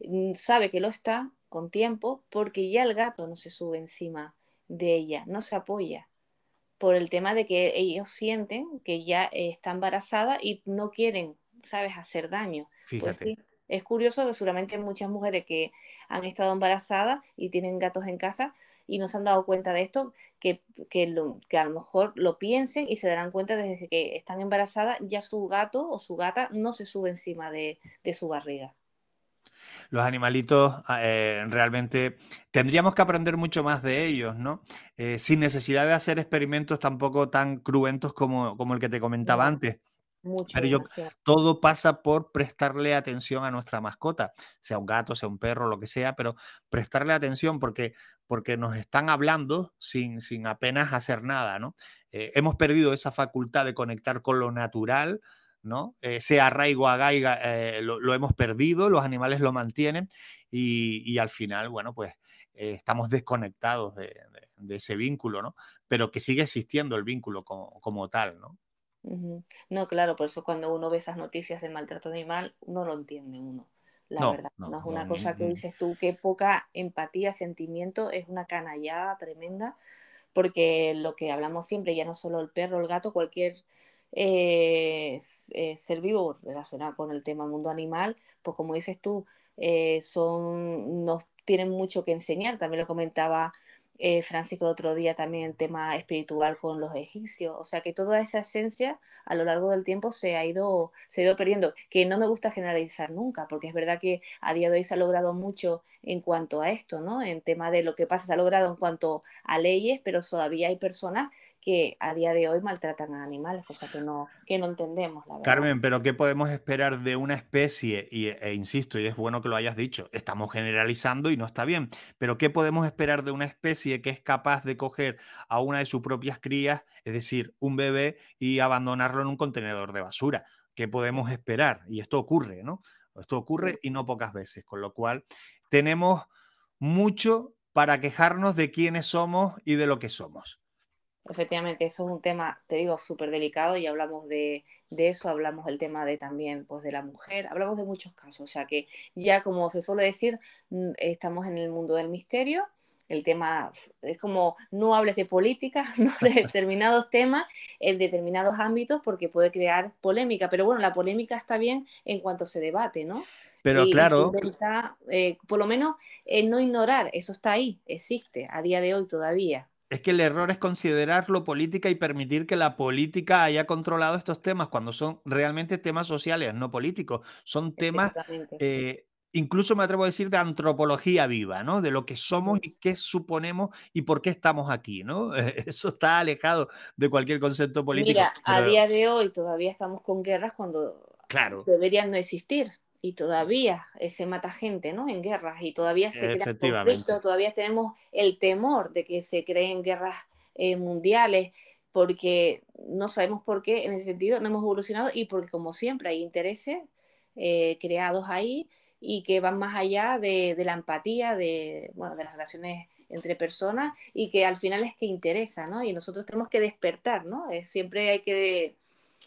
mm, sabe que lo está con tiempo porque ya el gato no se sube encima de ella, no se apoya, por el tema de que ellos sienten que ya está embarazada y no quieren, sabes, hacer daño. Pues sí, es curioso, que seguramente muchas mujeres que han estado embarazadas y tienen gatos en casa, y no se han dado cuenta de esto, que, que, a lo mejor lo piensen y se darán cuenta desde que están embarazadas, ya su gato o su gata no se sube encima de, su barriga. Los animalitos ah, eh, realmente tendríamos que aprender mucho más de ellos, ¿no? Eh, sin necesidad de hacer experimentos tampoco tan cruentos como, como el que te comentaba antes. Mucho, todo pasa por prestarle atención a nuestra mascota, sea un gato, sea un perro, lo que sea, pero prestarle atención porque porque nos están hablando sin, sin apenas hacer nada, ¿no? Eh, hemos perdido esa facultad de conectar con lo natural, ¿no? Ese arraigo a gaiga eh, lo, hemos perdido, los animales lo mantienen y, al final, bueno, pues eh, estamos desconectados de, ese vínculo, ¿no? Pero que sigue existiendo el vínculo como, como tal, ¿no? No, claro, por eso cuando uno ve esas noticias de maltrato animal, no lo entiende uno la verdad. No, es una cosa que dices tú, qué poca empatía, sentimiento, es una canallada tremenda, porque lo que hablamos siempre, ya no solo el perro, el gato, cualquier eh, ser vivo relacionado con el tema mundo animal, pues como dices tú, eh, son, nos tienen mucho que enseñar, también lo comentaba eh, Francisco el otro día también el tema espiritual con los egipcios, o sea que toda esa esencia a lo largo del tiempo se ha ido, se ha ido perdiendo, que no me gusta generalizar nunca, porque es verdad que a día de hoy se ha logrado mucho en cuanto a esto, ¿no? En tema de lo que pasa, se ha logrado en cuanto a leyes, pero todavía hay personas que a día de hoy maltratan a animales, cosa que no, que no entendemos. La Carmen, pero ¿qué podemos esperar de una especie? Y, e insisto, y es bueno que lo hayas dicho, estamos generalizando y no está bien, pero ¿qué podemos esperar de una especie que es capaz de coger a una de sus propias crías, es decir, un bebé, y abandonarlo en un contenedor de basura? ¿Qué podemos esperar? Y esto ocurre, ¿no? Esto ocurre y no pocas veces, con lo cual tenemos mucho para quejarnos de quiénes somos y de lo que somos. Efectivamente, eso es un tema, te digo, súper delicado y hablamos de, eso, hablamos del tema de también, pues de la mujer, hablamos de muchos casos, o sea que ya como se suele decir, mm, estamos en el mundo del misterio, el tema es como no hables de política, no de determinados temas, en determinados ámbitos, porque puede crear polémica, pero bueno, la polémica está bien en cuanto se debate, ¿no? Pero claro. Eh, por lo menos eh, no ignorar, eso está ahí, existe a día de hoy todavía. Es que el error es considerarlo política y permitir que la política haya controlado estos temas cuando son realmente temas sociales, no políticos. Son temas, eh, incluso me atrevo a decir, de antropología viva, ¿no? De lo que somos y qué suponemos y por qué estamos aquí, ¿no? Eso está alejado de cualquier concepto político. Mira, a día de hoy todavía estamos con guerras cuando claro. deberían no existir. Y todavía se mata gente, ¿no? En guerras y todavía se crea conflictos, todavía tenemos el temor de que se creen guerras eh, mundiales porque no sabemos por qué en ese sentido no hemos evolucionado y porque como siempre hay intereses eh, creados ahí y que van más allá de, la empatía, de, bueno, de las relaciones entre personas y que al final es que interesa, ¿no? Y nosotros tenemos que despertar, ¿no? siempre hay que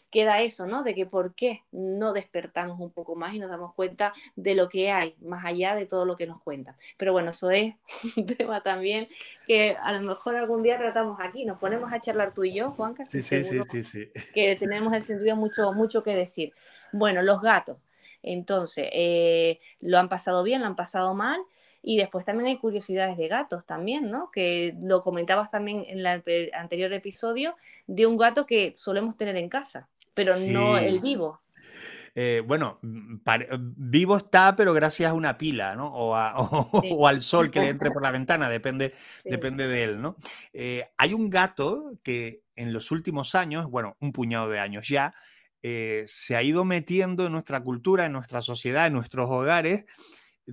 queda eso, ¿no? De que por qué no despertamos un poco más y nos damos cuenta de lo que hay, más allá de todo lo que nos cuentan. Pero bueno, eso es un tema también que a lo mejor algún día tratamos aquí, nos ponemos a charlar tú y yo, Juanca. Sí, sí, sí, sí, sí, Que tenemos el sentido mucho, mucho que decir. Bueno, los gatos. Entonces, eh, lo han pasado bien, lo han pasado mal. Y después también hay curiosidades de gatos también, ¿no? Que lo comentabas también en el anterior episodio de un gato que solemos tener en casa pero no el vivo. Eh, bueno, mm, vivo está, pero gracias a una pila, ¿no? O, o, al sol que le entre por la ventana, depende, depende de él, ¿no? Eh, hay un gato que en los últimos años, bueno, un puñado de años ya, eh, se ha ido metiendo en nuestra cultura, en nuestra sociedad, en nuestros hogares,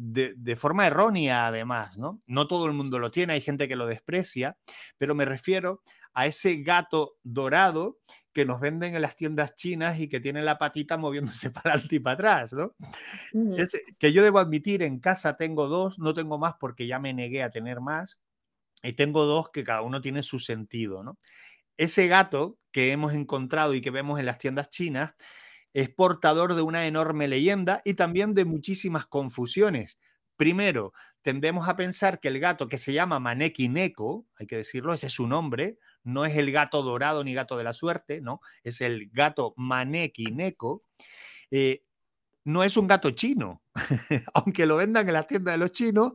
de, de, forma errónea además, ¿no? No todo el mundo lo tiene, hay gente que lo desprecia, pero me refiero a ese gato dorado que nos venden en las tiendas chinas y que tiene la patita moviéndose para adelante y para atrás, ¿no? que yo debo admitir, en casa tengo dos, no tengo más porque ya me negué a tener más, y tengo dos que cada uno tiene su sentido, ¿no? Ese gato que hemos encontrado y que vemos en las tiendas chinas es portador de una enorme leyenda y también de muchísimas confusiones. Primero, tendemos a pensar que el gato que se llama Maneki Neko, hay que decirlo, ese es su nombre, no es el gato dorado ni gato de la suerte, ¿no? Es el gato Maneki Neko. Eh, no es un gato chino, aunque lo vendan en las tiendas de los chinos.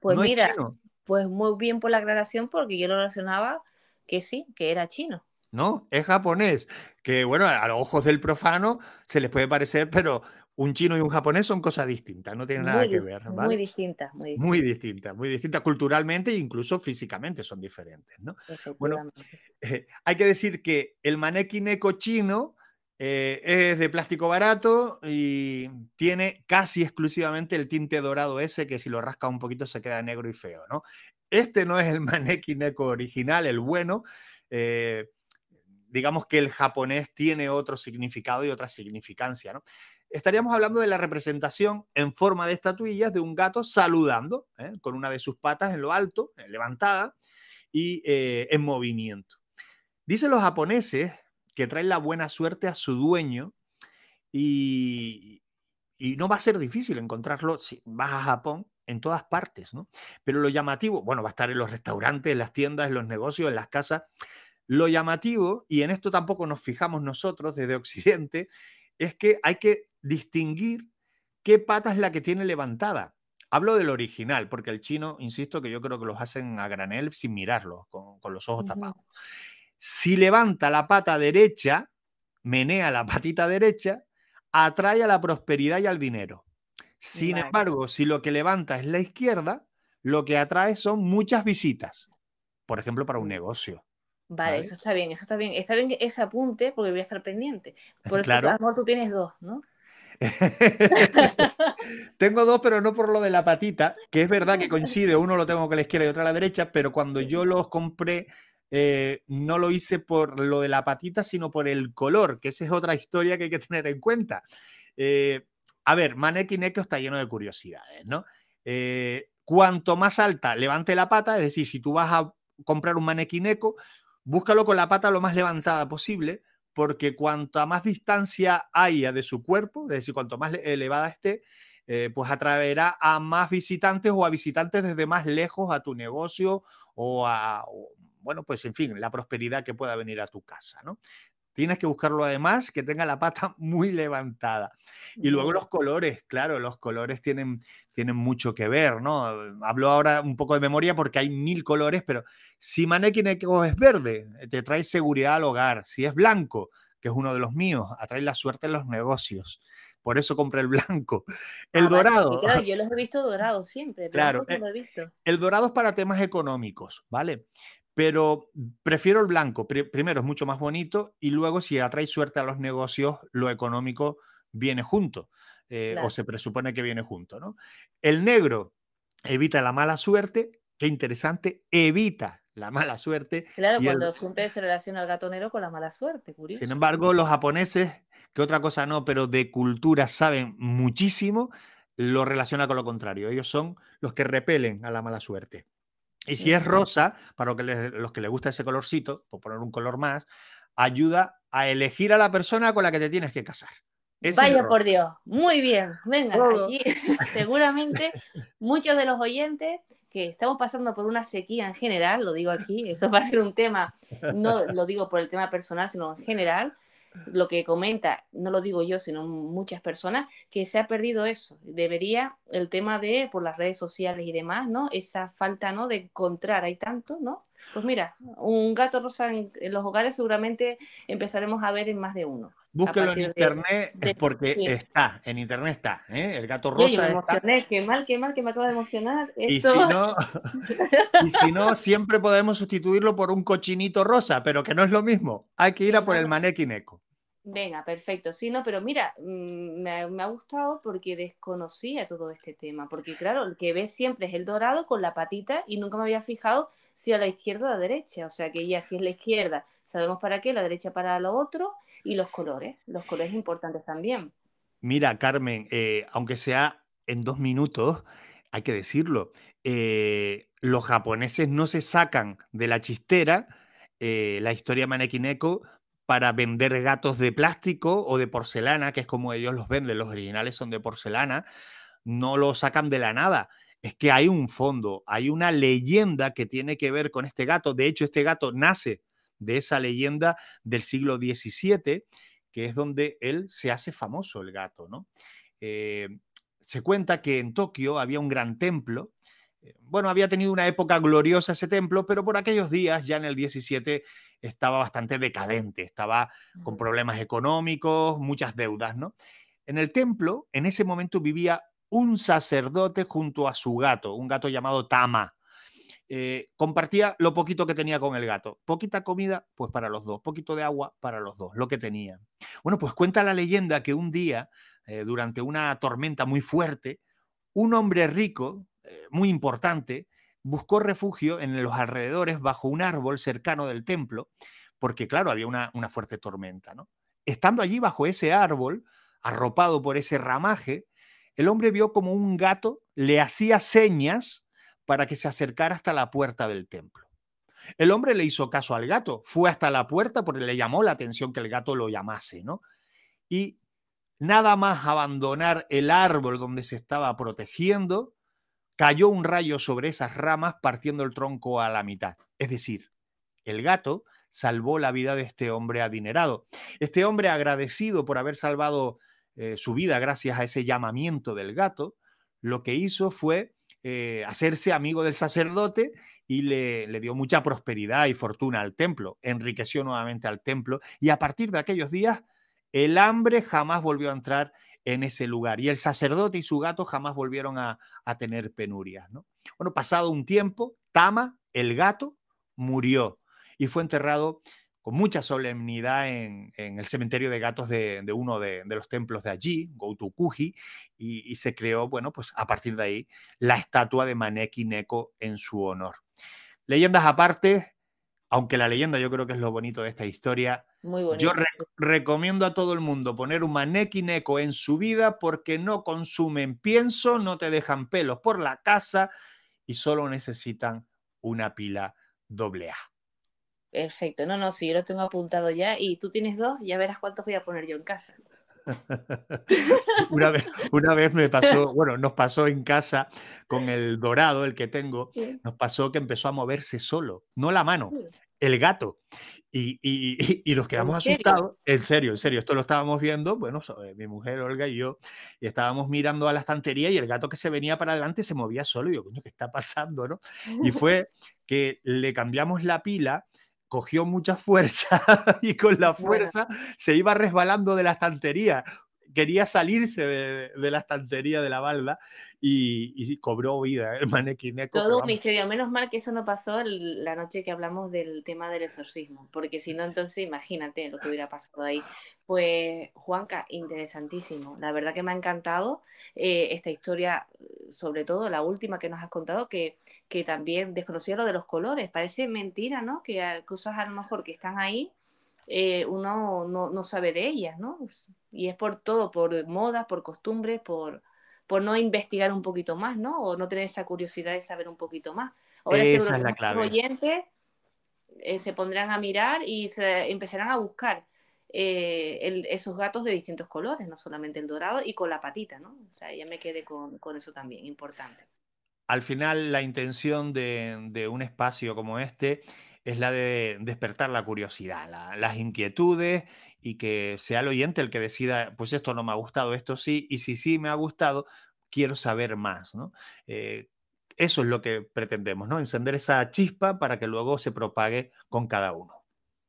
Pues no mira, es chino. pues muy bien por la aclaración, porque yo lo relacionaba que sí, que era chino. No, es japonés, que bueno, a los ojos del profano se les puede parecer, pero un chino y un japonés son cosas distintas, no tienen nada que ver. Muy distintas, muy distintas. Muy distintas, muy distintas culturalmente e incluso físicamente son diferentes. ¿no? Bueno, eh, hay que decir que el maneki neko chino eh, es de plástico barato y tiene casi exclusivamente el tinte dorado ese que si lo rasca un poquito se queda negro y feo. ¿no? Este no es el maneki neko original, el bueno. Eh, digamos que el japonés tiene otro significado y otra significancia. ¿no? estaríamos hablando de la representación en forma de estatuillas de un gato saludando, ¿eh? con una de sus patas en lo alto, eh, levantada y eh, en movimiento. Dicen los japoneses que traen la buena suerte a su dueño y, y no va a ser difícil encontrarlo si vas a Japón en todas partes, ¿no? Pero lo llamativo, bueno, va a estar en los restaurantes, en las tiendas, en los negocios, en las casas. Lo llamativo, y en esto tampoco nos fijamos nosotros desde Occidente, es que hay que distinguir qué pata es la que tiene levantada. Hablo del original, porque el chino, insisto, que yo creo que los hacen a granel sin mirarlos, con, los ojos tapados. Si levanta la pata derecha, menea la patita derecha, atrae a la prosperidad y al dinero. Sin embargo, si lo que levanta es la izquierda, lo que atrae son muchas visitas, por ejemplo, para un mm. negocio. Vale, eso está bien, eso está bien. Está bien ese apunte porque voy a estar pendiente. Por eso, claro. amor, tú tienes dos, ¿no? tengo dos, pero no por lo de la patita, que es verdad que coincide, uno lo tengo con la izquierda y otro a la derecha, pero cuando yo los compré, eh, no lo hice por lo de la patita, sino por el color, que esa es otra historia que hay que tener en cuenta. Eh, a ver, Maneki Neko está lleno de curiosidades, ¿no? Eh, cuanto más alta levante la pata, es decir, si tú vas a comprar un Maneki Neko, búscalo con la pata lo más levantada posible, porque cuanta más distancia haya de su cuerpo, es decir, cuanto más elevada esté, eh, pues atraerá a más visitantes o a visitantes desde más lejos a tu negocio o a, bueno, pues en fin, la prosperidad que pueda venir a tu casa, ¿no? Tienes que buscarlo además que tenga la pata muy levantada. Y luego los colores, claro, los colores tienen, tienen mucho que ver, ¿no? Hablo ahora un poco de memoria porque hay mil colores, pero si Neko es verde, te trae seguridad al hogar. Si es blanco, que es uno de los míos, atrae la suerte en los negocios. Por eso compré el blanco. El ah, dorado. claro, yo los he visto dorados siempre. Claro, he visto. el dorado es para temas económicos, ¿vale? Pero prefiero el blanco. primero es mucho más bonito y luego si atrae suerte a los negocios, lo económico viene junto. eh, Claro. o se presupone que viene junto, ¿no? El negro evita la mala suerte, qué interesante, evita la mala suerte. Claro, y el- cuando siempre se relaciona al gato negro con la mala suerte, curioso. sin embargo, los japoneses, que otra cosa no, pero de cultura saben muchísimo, lo relaciona con lo contrario. Ellos son los que repelen a la mala suerte. Y si es rosa, para lo que les- los que les gusta ese colorcito, por poner un color más, ayuda a elegir a la persona con la que te tienes que casar. Ese Vaya por Dios, muy bien. Venga, aquí seguramente muchos de los oyentes que estamos pasando por una sequía en general, lo digo aquí, eso va a ser un tema, no lo digo por el tema personal, sino en general, lo que comenta, no lo digo yo, sino muchas personas, que se ha perdido eso. Debería el tema de, por las redes sociales y demás, ¿no? Esa falta, ¿no? De encontrar, hay tanto, ¿no? Pues mira, un gato rosa en, en los hogares seguramente empezaremos a ver en más de uno. Búsquelo en de- internet de- es porque sí. está, en internet está. ¿eh? El gato rosa me está. emocioné, qué mal, qué mal, que me acaba de emocionar. Y si, Esto... no, y si no, siempre podemos sustituirlo por un cochinito rosa, pero que no es lo mismo. Hay que ir a por el manequín eco. Venga, perfecto. Sí, no, pero mira, mm, me, ha- me ha gustado porque desconocía todo este tema. Porque, claro, el que ves siempre es el dorado con la patita y nunca me había fijado si a la izquierda o a la derecha. O sea que ya si es la izquierda, sabemos para qué, la derecha para lo otro y los colores. Los colores importantes también. Mira, Carmen, eh, aunque sea en dos minutos, hay que decirlo, eh, los japoneses no se sacan de la chistera eh, la historia Manekineko para vender gatos de plástico o de porcelana, que es como ellos los venden, los originales son de porcelana, no lo sacan de la nada. Es que hay un fondo, hay una leyenda que tiene que ver con este gato. De hecho, este gato nace de esa leyenda del siglo XVII, que es donde él se hace famoso, el gato, ¿no? Eh, se cuenta que en Tokio había un gran templo. eh, Bueno, había tenido una época gloriosa ese templo, pero por aquellos días, ya en el 17, estaba bastante decadente, estaba con problemas económicos, muchas deudas, ¿no? En el templo, en ese momento vivía un sacerdote junto a su gato, un gato llamado Tama. Eh, compartía lo poquito que tenía con el gato. Poquita comida, pues para los dos. Poquito de agua para los dos, lo que tenían. Bueno, pues cuenta la leyenda que un día, eh, durante una tormenta muy fuerte, un hombre rico, eh, muy importante, buscó refugio en los alrededores bajo un árbol cercano del templo, porque claro, había una, una fuerte tormenta. ¿no? Estando allí bajo ese árbol, arropado por ese ramaje, el hombre vio como un gato le hacía señas para que se acercara hasta la puerta del templo. El hombre le hizo caso al gato, fue hasta la puerta porque le llamó la atención que el gato lo llamase, ¿no? Y nada más abandonar el árbol donde se estaba protegiendo, cayó un rayo sobre esas ramas partiendo el tronco a la mitad. Es decir, el gato salvó la vida de este hombre adinerado. Este hombre agradecido por haber salvado eh, su vida gracias a ese llamamiento del gato, lo que hizo fue eh, hacerse amigo del sacerdote y le, le, dio mucha prosperidad y fortuna al templo, enriqueció nuevamente al templo y a partir de aquellos días el hambre jamás volvió a entrar en ese lugar y el sacerdote y su gato jamás volvieron a, tener penurias. ¿no? Bueno, pasado un tiempo, Tama, el gato, murió y fue enterrado con mucha solemnidad en, el cementerio de gatos de, uno de, los templos de allí, Goutokuji, y, y, se creó, bueno, pues a partir de ahí, la estatua de Maneki Neko en su honor. Leyendas aparte, aunque la leyenda yo creo que es lo bonito de esta historia, Muy bonito. yo re recomiendo a todo el mundo poner un Maneki Neko en su vida porque no consumen pienso, no te dejan pelos por la casa y solo necesitan una pila doble A. Perfecto, no, no, si yo lo tengo apuntado ya y tú tienes dos, ya verás cuántos voy a poner yo en casa. una, vez, una vez me pasó, bueno, nos pasó en casa con el dorado, el que tengo, nos pasó que empezó a moverse solo, no la mano, el gato. Y, y, y, nos quedamos ¿En asustados. En serio, en serio, esto lo estábamos viendo, bueno, eh, mi mujer Olga y yo, y estábamos mirando a la estantería y el gato que se venía para adelante se movía solo. Y digo, coño, ¿qué está pasando? ¿no? Y fue que le cambiamos la pila, cogió mucha fuerza y con la Bueno. fuerza se iba resbalando de la estantería. Quería salirse de, la estantería de la balda y, cobró vida el manequineco. Todo un misterio, menos mal que eso no pasó la noche que hablamos del tema del exorcismo, porque si no, entonces imagínate lo que hubiera pasado ahí. Pues Juanca, interesantísimo, la verdad que me ha encantado eh, esta historia, sobre todo la última que nos has contado, que, que también desconocía lo de los colores, parece mentira, ¿no? Que cosas a lo mejor que están ahí eh, uno no, sabe de ellas, ¿no? Y es por todo, por moda, por costumbre, por, por no investigar un poquito más, ¿no? O no tener esa curiosidad de saber un poquito más. Ahora esa es la clave. oyentes eh, se pondrán a mirar y se empezarán a buscar eh, esos gatos de distintos colores, no solamente el dorado y con la patita, ¿no? O sea, ya me quedé con, con eso también, importante. Al final, la intención de, de un espacio como este es la de despertar la curiosidad, las inquietudes y que sea el oyente el que decida, pues esto no me ha gustado, esto sí, y si sí me ha gustado, quiero saber más, ¿no? Eh, eso es lo que pretendemos, ¿no? Encender esa chispa para que luego se propague con cada uno.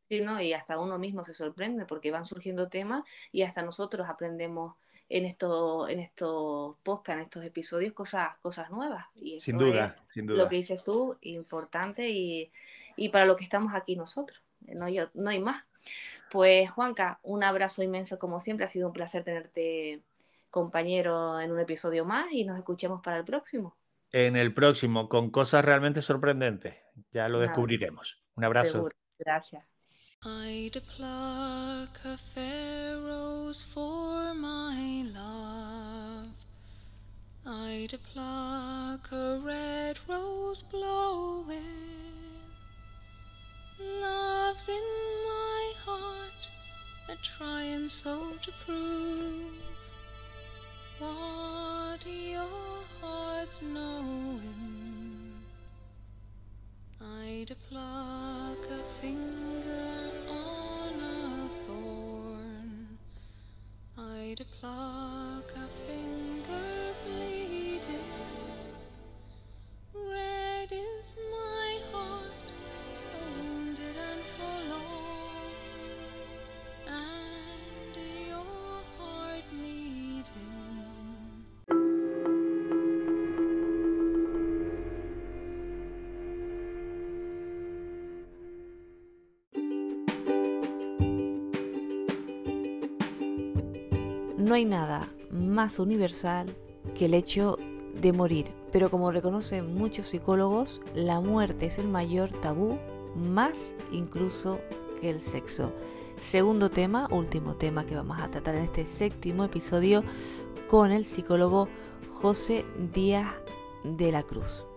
Sí, ¿no? Y hasta uno mismo se sorprende porque van surgiendo temas y hasta nosotros aprendemos en estos en estos podcasts, en estos episodios, cosas, cosas nuevas. Y sin duda, sin duda. Lo que dices tú, importante y, y para lo que estamos aquí nosotros. No hay, no hay más. Pues Juanca, un abrazo inmenso como siempre. Ha sido un placer tenerte compañero en un episodio más y nos escuchemos para el próximo. En el próximo, con cosas realmente sorprendentes. Ya lo descubriremos. Un abrazo. Gracias. Love's in my heart, a trying so to prove what your heart's knowing. I'd a pluck a finger on a thorn. I'd a finger No hay nada más universal que el hecho de morir, pero como reconocen muchos psicólogos, la muerte es el mayor tabú más incluso que el sexo. Segundo tema, último tema que vamos a tratar en este séptimo episodio con el psicólogo José Díaz de la Cruz.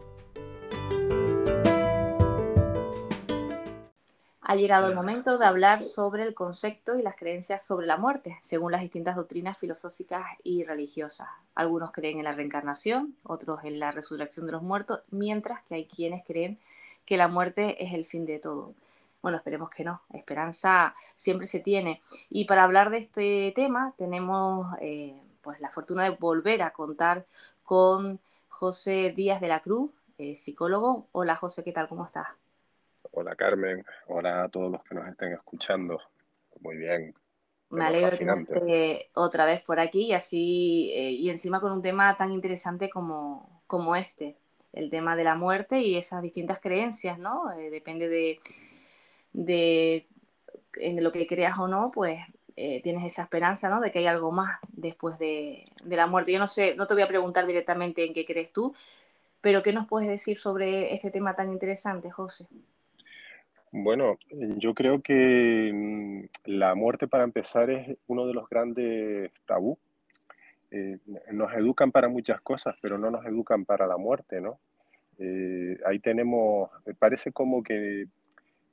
Ha llegado el momento de hablar sobre el concepto y las creencias sobre la muerte, según las distintas doctrinas filosóficas y religiosas. Algunos creen en la reencarnación, otros en la resurrección de los muertos, mientras que hay quienes creen que la muerte es el fin de todo. Bueno, esperemos que no. Esperanza siempre se tiene. Y para hablar de este tema tenemos eh, pues la fortuna de volver a contar con José Díaz de la Cruz, eh, psicólogo. Hola José, ¿qué tal? ¿Cómo estás? Hola Carmen, hola a todos los que nos estén escuchando. Muy bien. Me alegro de tenerte otra vez por aquí y así, eh, y encima con un tema tan interesante como, como este el tema de la muerte y esas distintas creencias, ¿no? Eh, depende de, de en lo que creas o no, pues eh, tienes esa esperanza, ¿no? De que hay algo más después de, la muerte. Yo no sé, no te voy a preguntar directamente en qué crees tú, pero ¿qué nos puedes decir sobre este tema tan interesante, José? Bueno, yo creo que mm, la muerte para empezar es uno de los grandes tabú eh, nos educan para muchas cosas, pero no nos educan para la muerte, ¿no? Eh, ahí tenemos, me parece como que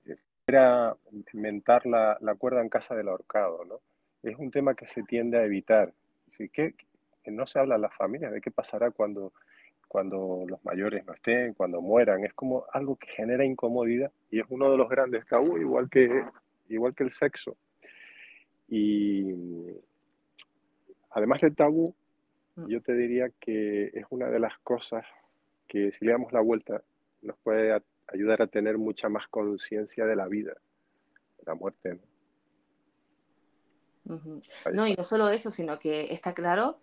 eh, era inventar la, cuerda en casa del ahorcado, ¿no? Es un tema que se tiende a evitar. Así que, no se habla en las familias de qué pasará cuando, cuando los mayores no estén, cuando mueran. Es como algo que genera incomodidad y es uno de los grandes tabú, igual que, igual que el sexo. Y, Además del tabú, mm. yo te diría que es una de las cosas que si le damos la vuelta nos puede ayudar a tener mucha más conciencia de la vida, de la muerte. No, y no solo eso, sino que está claro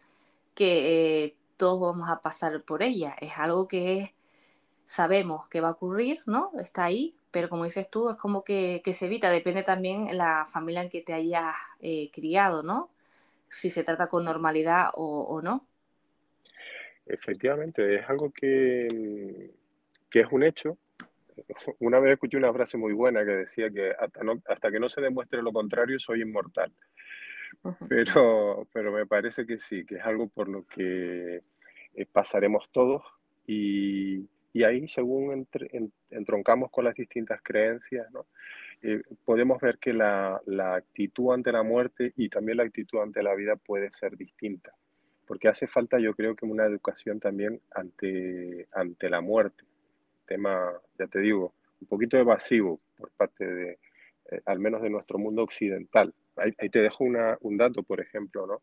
que eh, todos vamos a pasar por ella. Es algo que sabemos que va a ocurrir, ¿no? Está ahí, pero como dices tú, es como que, se evita, depende también la familia en que te hayas eh, criado, ¿no? Si se trata con normalidad o, no. Efectivamente, es algo que, que es un hecho. Una vez escuché una frase muy buena que decía que hasta, hasta que no se demuestre lo contrario soy inmortal. Pero, pero me parece que sí, que es algo por lo que eh, pasaremos todos y, y ahí, según entroncamos con las distintas creencias, eh, podemos ver que la, actitud ante la muerte y también la actitud ante la vida puede ser distinta. Porque hace falta, yo creo que una educación también ante, ante la muerte. Tema, ya te digo, un poquito evasivo por parte de, eh, al menos de nuestro mundo occidental. Ahí, te dejo un dato, por ejemplo, ¿no?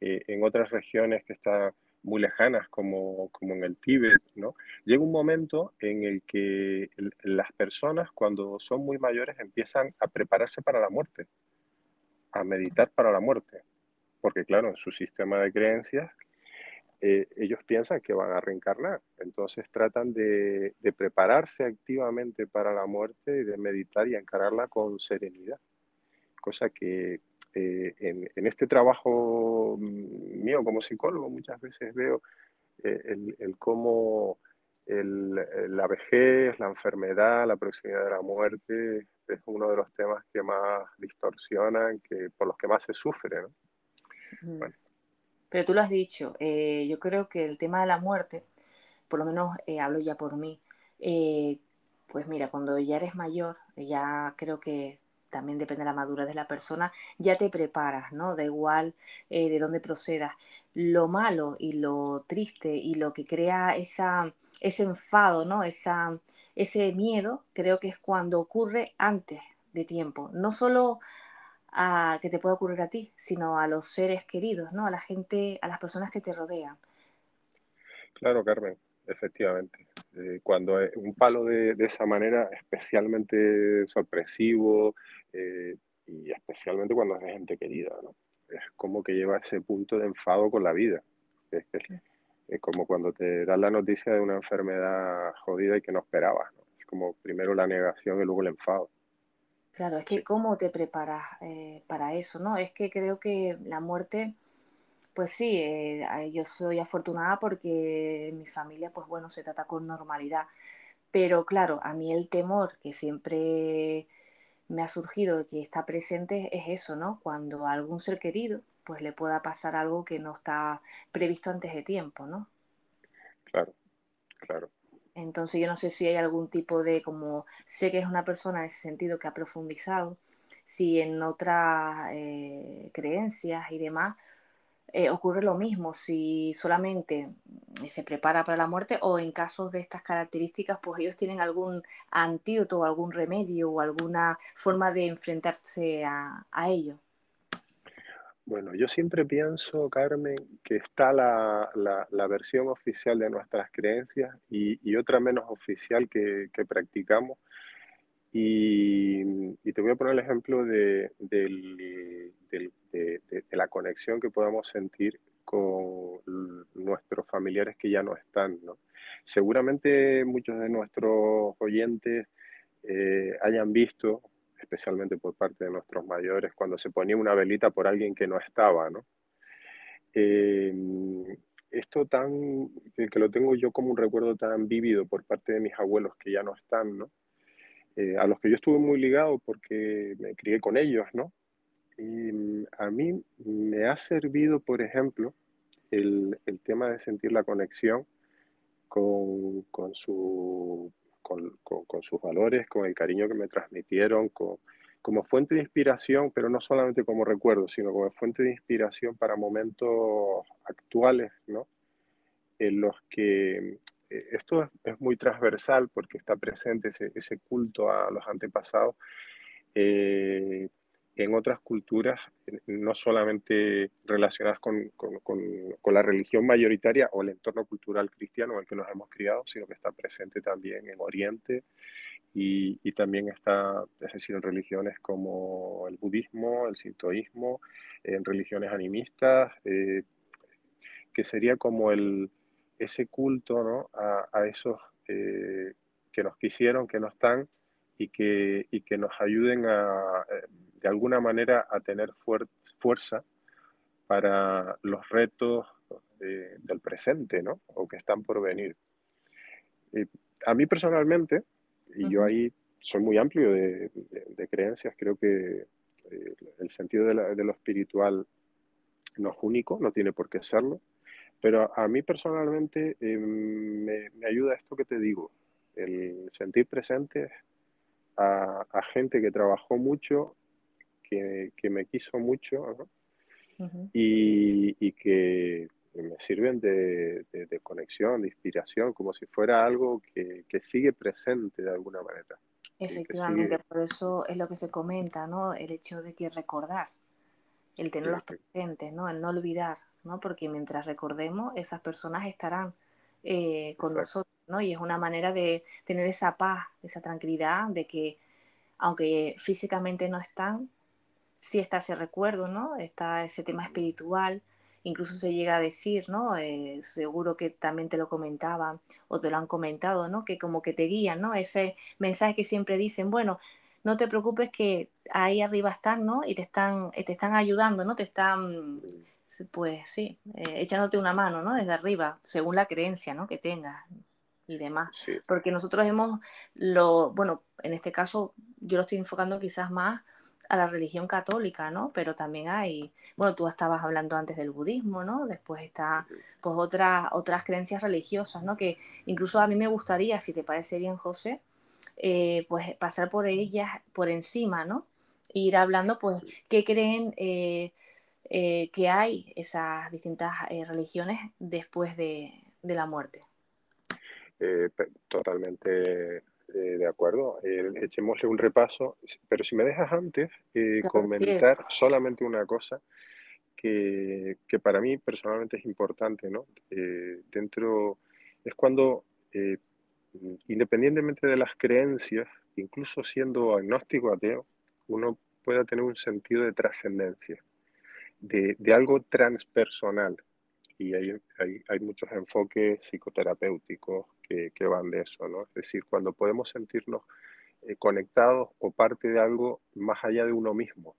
Eh, en otras regiones que está muy lejanas como, como en el Tíbet, ¿no? Llega un momento en el que las personas cuando son muy mayores empiezan a prepararse para la muerte, a meditar para la muerte, porque claro, en su sistema de creencias eh, ellos piensan que van a reencarnar, entonces tratan de, de prepararse activamente para la muerte y de meditar y encararla con serenidad, cosa que eh, en, este trabajo mío como psicólogo muchas veces veo eh, el, cómo la vejez, la enfermedad, la proximidad de la muerte es uno de los temas que más distorsionan, que, por los que más se sufre. Pero tú lo has dicho, eh, yo creo que el tema de la muerte, por lo menos hablo ya por mí, pues mira, cuando ya eres mayor, ya creo que también depende de la madurez de la persona, ya te preparas, ¿no? Da igual eh, de dónde procedas. Lo malo y lo triste y lo que crea esa, ese enfado, ¿no? Esa, ese miedo, creo que es cuando ocurre antes de tiempo. No solo a que te pueda ocurrir a ti, sino a los seres queridos, ¿no? A la gente, a las personas que te rodean. Claro, Carmen, efectivamente. Eh, cuando es un palo de, de, esa manera, especialmente sorpresivo eh, y especialmente cuando es de gente querida, ¿no? Es como que lleva ese punto de enfado con la vida. Es, es, como cuando te dan la noticia de una enfermedad jodida y que no esperabas, ¿no? Es como primero la negación y luego el enfado. Claro, es que cómo te preparas eh, para eso, ¿no? Es que creo que la muerte pues sí, eh, yo soy afortunada porque mi familia, pues bueno, se trata con normalidad. Pero claro, a mí el temor que siempre me ha surgido, que está presente, es eso, ¿no? Cuando a algún ser querido, pues le pueda pasar algo que no está previsto antes de tiempo, ¿no? Claro, claro. Entonces yo no sé si hay algún tipo de, como sé que es una persona en ese sentido que ha profundizado, si en otras eh, creencias y demás, eh, ocurre lo mismo si solamente eh, se prepara para la muerte o en casos de estas características, pues ellos tienen algún antídoto o algún remedio o alguna forma de enfrentarse a, ello. Bueno, yo siempre pienso, Carmen, que está la, versión oficial de nuestras creencias y, otra menos oficial que, practicamos. Y, te voy a poner el ejemplo de, del, de, la conexión que podamos sentir con nuestros familiares que ya no están. ¿no? Seguramente muchos de nuestros oyentes eh, hayan visto, especialmente por parte de nuestros mayores, cuando se ponía una velita por alguien que no estaba. ¿no? Eh, esto tan, que, lo tengo yo como un recuerdo tan vívido por parte de mis abuelos que ya no están, ¿no? Eh, a los que yo estuve muy ligado porque me crié con ellos, ¿no? Y mm, a mí me ha servido, por ejemplo, el, tema de sentir la conexión con, con, su, con, con, sus valores, con el cariño que me transmitieron, como fuente de inspiración, pero no solamente como recuerdo, sino como fuente de inspiración para momentos actuales, ¿no? En los que esto es, muy transversal porque está presente ese, ese, culto a los antepasados. Eh, en otras culturas, no solamente relacionadas con, la religión mayoritaria o el entorno cultural cristiano en el que nos hemos criado, sino que está presente también en Oriente y, también está, es decir, en religiones como el budismo, el sintoísmo, en religiones animistas, eh, que sería como el, ese culto ¿no? a, esos eh, que nos quisieron, que no están y que, y que nos ayuden a, eh, de alguna manera a tener fuerza para los retos del presente, ¿no? O que están por venir. a mí personalmente, y yo ahí soy muy amplio de, creencias, creo que eh, el sentido de, lo espiritual no es único, no tiene por qué serlo, pero a mí personalmente eh, me, ayuda esto que te digo, el sentir presente a, gente que trabajó mucho, que, me quiso mucho, y, que me sirven de, conexión, de inspiración, como si fuera algo que, sigue presente de alguna manera. Efectivamente, por eso es lo que se comenta, ¿no? El hecho de que recordar, el tenerlos presentes, ¿no? El no olvidar, ¿no? Porque mientras recordemos, esas personas estarán eh, con nosotros, ¿no? Y es una manera de tener esa paz, esa tranquilidad de que, aunque físicamente no están, sí está ese recuerdo, ¿no? Está ese tema espiritual, incluso se llega a decir, ¿no? Eh, seguro que también te lo comentaban o te lo han comentado, ¿no? Que como que te guían, ¿no? Ese mensaje que siempre dicen, bueno, no te preocupes que ahí arriba están, ¿no? Y te están, te están ayudando, ¿no? Te están, pues sí, eh, echándote una mano, ¿no? Desde arriba, según la creencia, ¿no? Que tengas y demás. Porque nosotros hemos, lo, bueno, en este caso yo lo estoy enfocando quizás más a la religión católica, ¿no? Pero también hay, bueno, tú estabas hablando antes del budismo, ¿no? Después está, pues, otras, otras creencias religiosas, ¿no? Que incluso a mí me gustaría, si te parece bien, José, eh, pues pasar por ellas, por encima, ¿no? E ir hablando, pues, qué creen eh, eh, que hay esas distintas religiones después de, de la muerte. totalmente eh, de acuerdo, eh, echémosle un repaso, pero si me dejas antes eh, comentar solamente una cosa que, que, para mí personalmente es importante, ¿no? dentro, es cuando, independientemente de las creencias, incluso siendo agnóstico ateo, uno pueda tener un sentido de trascendencia, de, de, algo transpersonal. Y hay, hay, hay muchos enfoques psicoterapéuticos que, van de eso, ¿no? Es decir, cuando podemos sentirnos eh, conectados o parte de algo más allá de uno mismo.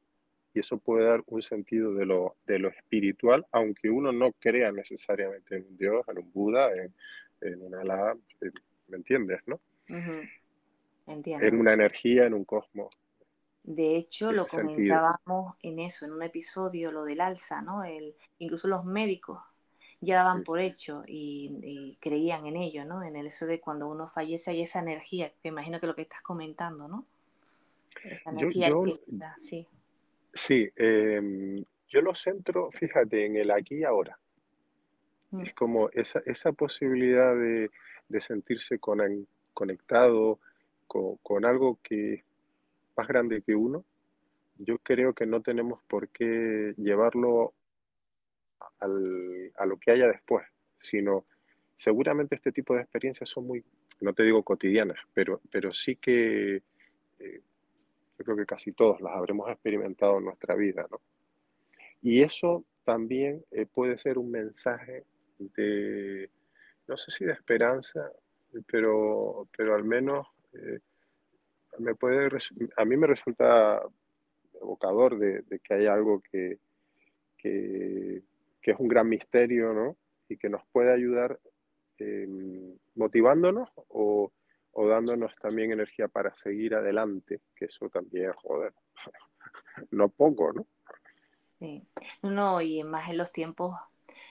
Y eso puede dar un sentido de lo, de lo espiritual, aunque uno no crea necesariamente en un Dios, en un Buda, en, en una Alá, ¿me entiendes, no? Entiendo. En una energía, en un cosmos. De hecho, lo comentábamos en eso, en un episodio, lo del alza, ¿no? El, incluso los médicos ya daban por hecho y, creían en ello, ¿no? En el eso de cuando uno fallece hay esa energía, que imagino que lo que estás comentando, ¿no? Esa energía yo, sí. Sí, em, yo lo centro, fíjate, en el aquí y ahora. Mm. Es como esa, esa posibilidad de, sentirse conectado con, con algo que más grande que uno. Yo creo que no tenemos por qué llevarlo a lo que haya después, sino seguramente este tipo de experiencias son muy, no te digo cotidianas, pero, pero sí que eh, yo creo que casi todos las habremos experimentado en nuestra vida, ¿no? Y eso también eh, puede ser un mensaje de, no sé si de esperanza, pero, pero al menos eh, me puede, a mí me resulta evocador de, que hay algo que, que, es un gran misterio, ¿no? Y que nos puede ayudar em, motivándonos o, dándonos también energía para seguir adelante, que eso también, joder, no poco, ¿no? Sí, no, y más en los tiempos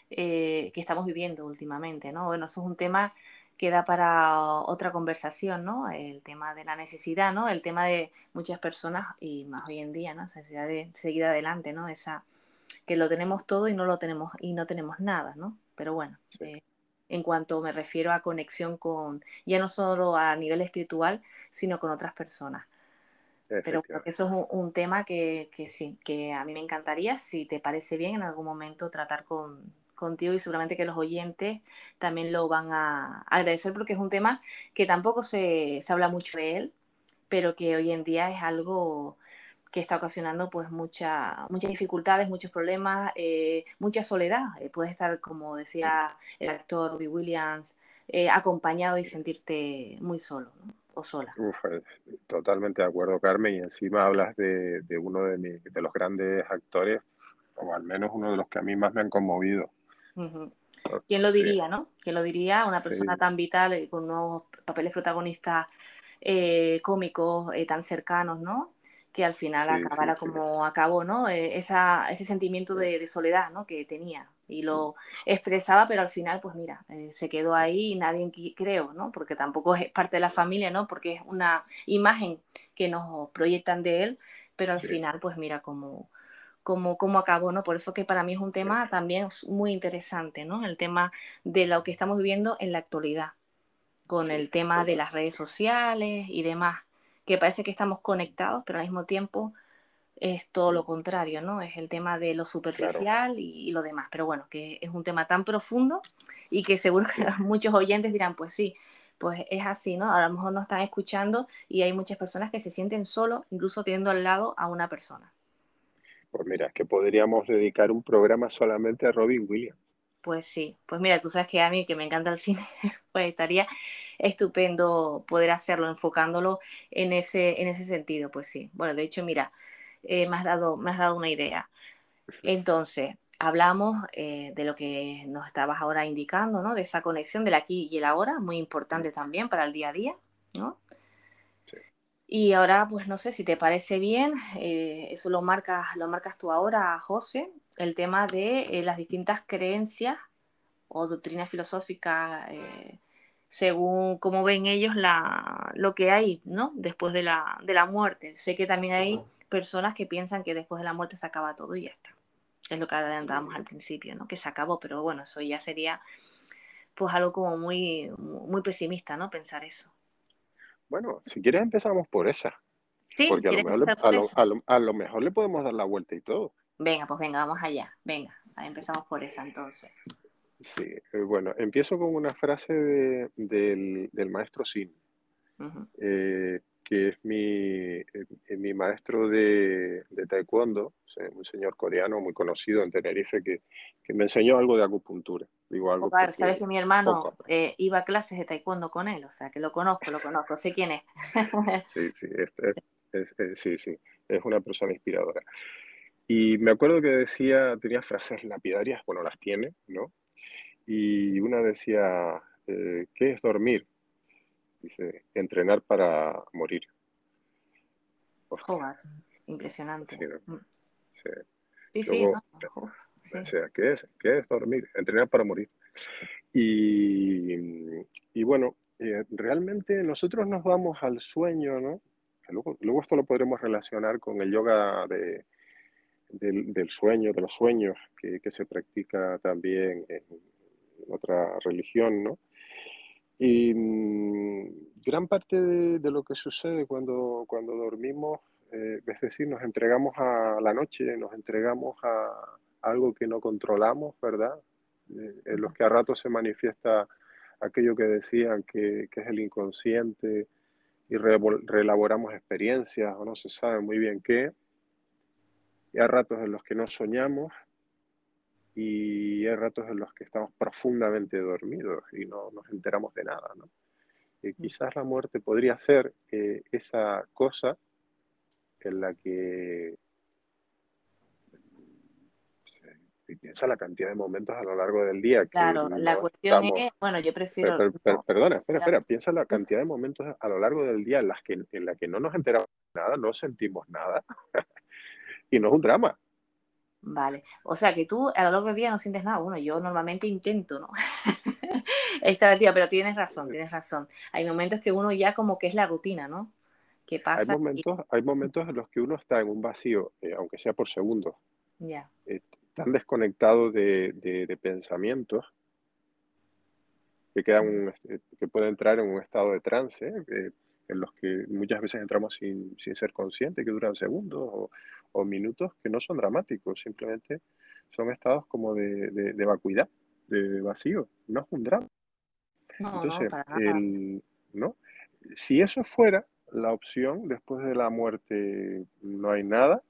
eh, que estamos viviendo últimamente, ¿no? Bueno, eso es un tema que da para otra conversación, ¿no? El tema de la necesidad, ¿no? El tema de muchas personas y más hoy en día, ¿no? La necesidad de seguir adelante, ¿no? Esa, que lo tenemos todo y no lo tenemos y no tenemos nada, ¿no? Pero bueno, eh, en cuanto me refiero a conexión con, ya no solo a nivel espiritual, sino con otras personas. Pero eso es un, un tema que, que, sí, que a mí me encantaría, si te parece bien, en algún momento tratar con, contigo y seguramente que los oyentes también lo van a agradecer porque es un tema que tampoco se, se habla mucho de él, pero que hoy en día es algo que está ocasionando pues mucha, muchas dificultades, muchos problemas, eh, mucha soledad. Eh, puedes estar, como decía el actor Robbie Williams, eh, acompañado y sentirte muy solo. ¿no? sola. totalmente de acuerdo, Carmen, y encima hablas de, de uno de, de, los grandes actores, o al menos uno de los que a mí más me han conmovido. ¿Quién lo diría, no? ¿Quién lo diría? Una persona tan vital, eh, con unos papeles protagonistas eh, cómicos eh, tan cercanos, ¿no? Que al final acabara como acabó, ¿no? esa, ese sentimiento de, de, soledad, ¿no? Que tenía y lo expresaba, pero al final, pues mira, se quedó ahí y nadie creo, ¿no? Porque tampoco es parte de la familia, ¿no? Porque es una imagen que nos proyectan de él, pero al final, pues mira cómo, cómo, cómo acabó, ¿no? Por eso que para mí es un tema también muy interesante, ¿no? El tema de lo que estamos viviendo en la actualidad, con el tema de las redes sociales y demás, que parece que estamos conectados, pero al mismo tiempo es todo lo contrario, ¿no? Es el tema de lo superficial y, lo demás. Pero bueno, que es un tema tan profundo y que seguro que muchos oyentes dirán, pues sí, pues es así, ¿no? A lo mejor no están escuchando y hay muchas personas que se sienten solo, incluso teniendo al lado a una persona. Pues mira, es que podríamos dedicar un programa solamente a Robin Williams. Pues sí, pues mira, tú sabes que a mí que me encanta el cine, pues estaría estupendo poder hacerlo, enfocándolo en ese, en ese sentido, pues sí. Bueno, de hecho, mira, eh, me, has dado, me has dado una idea. Entonces, hablamos eh, de lo que nos estabas ahora indicando, ¿no? De esa conexión del aquí y el ahora, muy importante también para el día a día, ¿no? Y ahora, pues no sé si te parece bien, eh, eso lo marcas, lo marcas tú ahora, José, el tema de las distintas creencias o doctrinas filosóficas según cómo ven ellos la, lo que hay, ¿no? Después de la, de la muerte. Sé que también hay personas que piensan que después de la muerte se acaba todo y ya está. Es lo que adelantábamos al principio, ¿no? Que se acabó, pero bueno, eso ya sería pues algo como muy, muy pesimista, ¿no? Pensar eso. Bueno, si quieres empezamos por esa. Sí, porque a lo, mejor le, a, lo, a, lo, a lo, mejor le podemos dar la vuelta y todo. Venga, pues venga, vamos allá. Venga, empezamos por esa entonces. Sí, eh, bueno, empiezo con una frase de, del, del, maestro Sin. Uh -huh. eh, que es mi, eh, mi maestro de, de taekwondo, un señor coreano muy conocido en Tenerife que, que me enseñó algo de acupuntura. Digo algo Ocar, sabes que mi hermano eh, iba a clases de taekwondo con él, o sea que lo conozco, lo conozco, sé quién es. sí, sí, es, es, es, sí, sí, es una persona inspiradora. Y me acuerdo que decía, tenía frases lapidarias, bueno, las tiene, ¿no? Y una decía, eh, ¿qué es dormir? Dice, entrenar para morir. Joder, impresionante. Sí, ¿no? Mm. sí. sí, sí, no. Uf, sí. O sea, ¿qué es? ¿Qué es dormir? Entrenar para morir. Y, y bueno, eh, realmente nosotros nos vamos al sueño, ¿no? Luego, luego esto lo podremos relacionar con el yoga de, del, del, sueño, de los sueños, que, que se practica también en otra religión, ¿no? Y mmm, gran parte de, de, lo que sucede cuando, cuando dormimos, eh, es decir, nos entregamos a la noche, nos entregamos a algo que no controlamos, ¿verdad? Eh, en los que a ratos se manifiesta aquello que decían que, que es el inconsciente y re, reelaboramos experiencias o no se sabe muy bien qué. Y hay ratos en los que no soñamos y hay ratos en los que estamos profundamente dormidos y no nos enteramos de nada, ¿no? Y quizás la muerte podría ser eh, esa cosa en la que piensa la cantidad de momentos a lo largo del día. Que claro, no la cuestión estamos... es, bueno, yo prefiero... Per, per, per, perdona, espera, espera, piensa la cantidad de momentos a lo largo del día en las que, en la que no nos enteramos de nada, no sentimos nada, y no es un drama. Vale, o sea que tú a lo largo del día no sientes nada. Bueno, yo normalmente intento, ¿no? Esta tía, pero tienes razón, tienes razón. Hay momentos que uno ya como que es la rutina, ¿no? Que pasa. Hay momentos, y... hay momentos en los que uno está en un vacío, eh, aunque sea por segundos. Ya. Eh, tan desconectado de, de, de, pensamientos que quedan un, eh, que puede entrar en un estado de trance. Eh, en los que muchas veces entramos sin, sin ser conscientes, que duran segundos o, o, minutos, que no son dramáticos, simplemente son estados como de, de, de vacuidad, de vacío, no es un drama. No, Entonces, no, el, ¿no? si eso fuera la opción, después de la muerte no hay nada,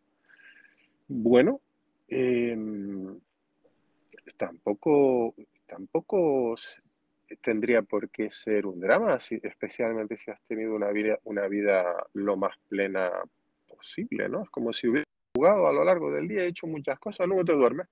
bueno, em, tampoco, tampoco tendría por qué ser un drama, si- especialmente si has tenido una vida, una vida lo más plena posible, ¿no? Es como si hubieras jugado a lo largo del día, hecho muchas cosas, luego te duermes.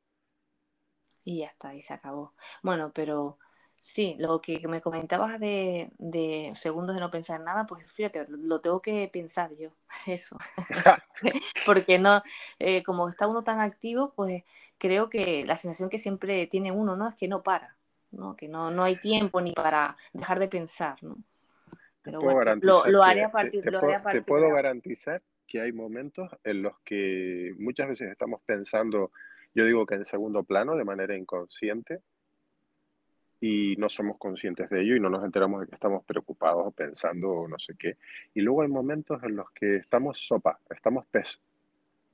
Y ya está, y se acabó. Bueno, pero sí, lo que me comentabas de, de segundos de no pensar nada, pues fíjate, lo, tengo que pensar yo, eso. Porque no, eh, como está uno tan activo, pues creo que la sensación que siempre tiene uno, ¿no? Es que no para, ¿no? Que no, no hay tiempo ni para dejar de pensar, ¿no? Te Pero puedo bueno, lo, lo haré a te, partir, te lo haré puedo, a te partir puedo de ahora. garantizar que hay momentos en los que muchas veces estamos pensando, yo digo que en segundo plano, de manera inconsciente, y no somos conscientes de ello y no nos enteramos de que estamos preocupados o pensando o no sé qué. Y luego hay momentos en los que estamos sopa, estamos pez,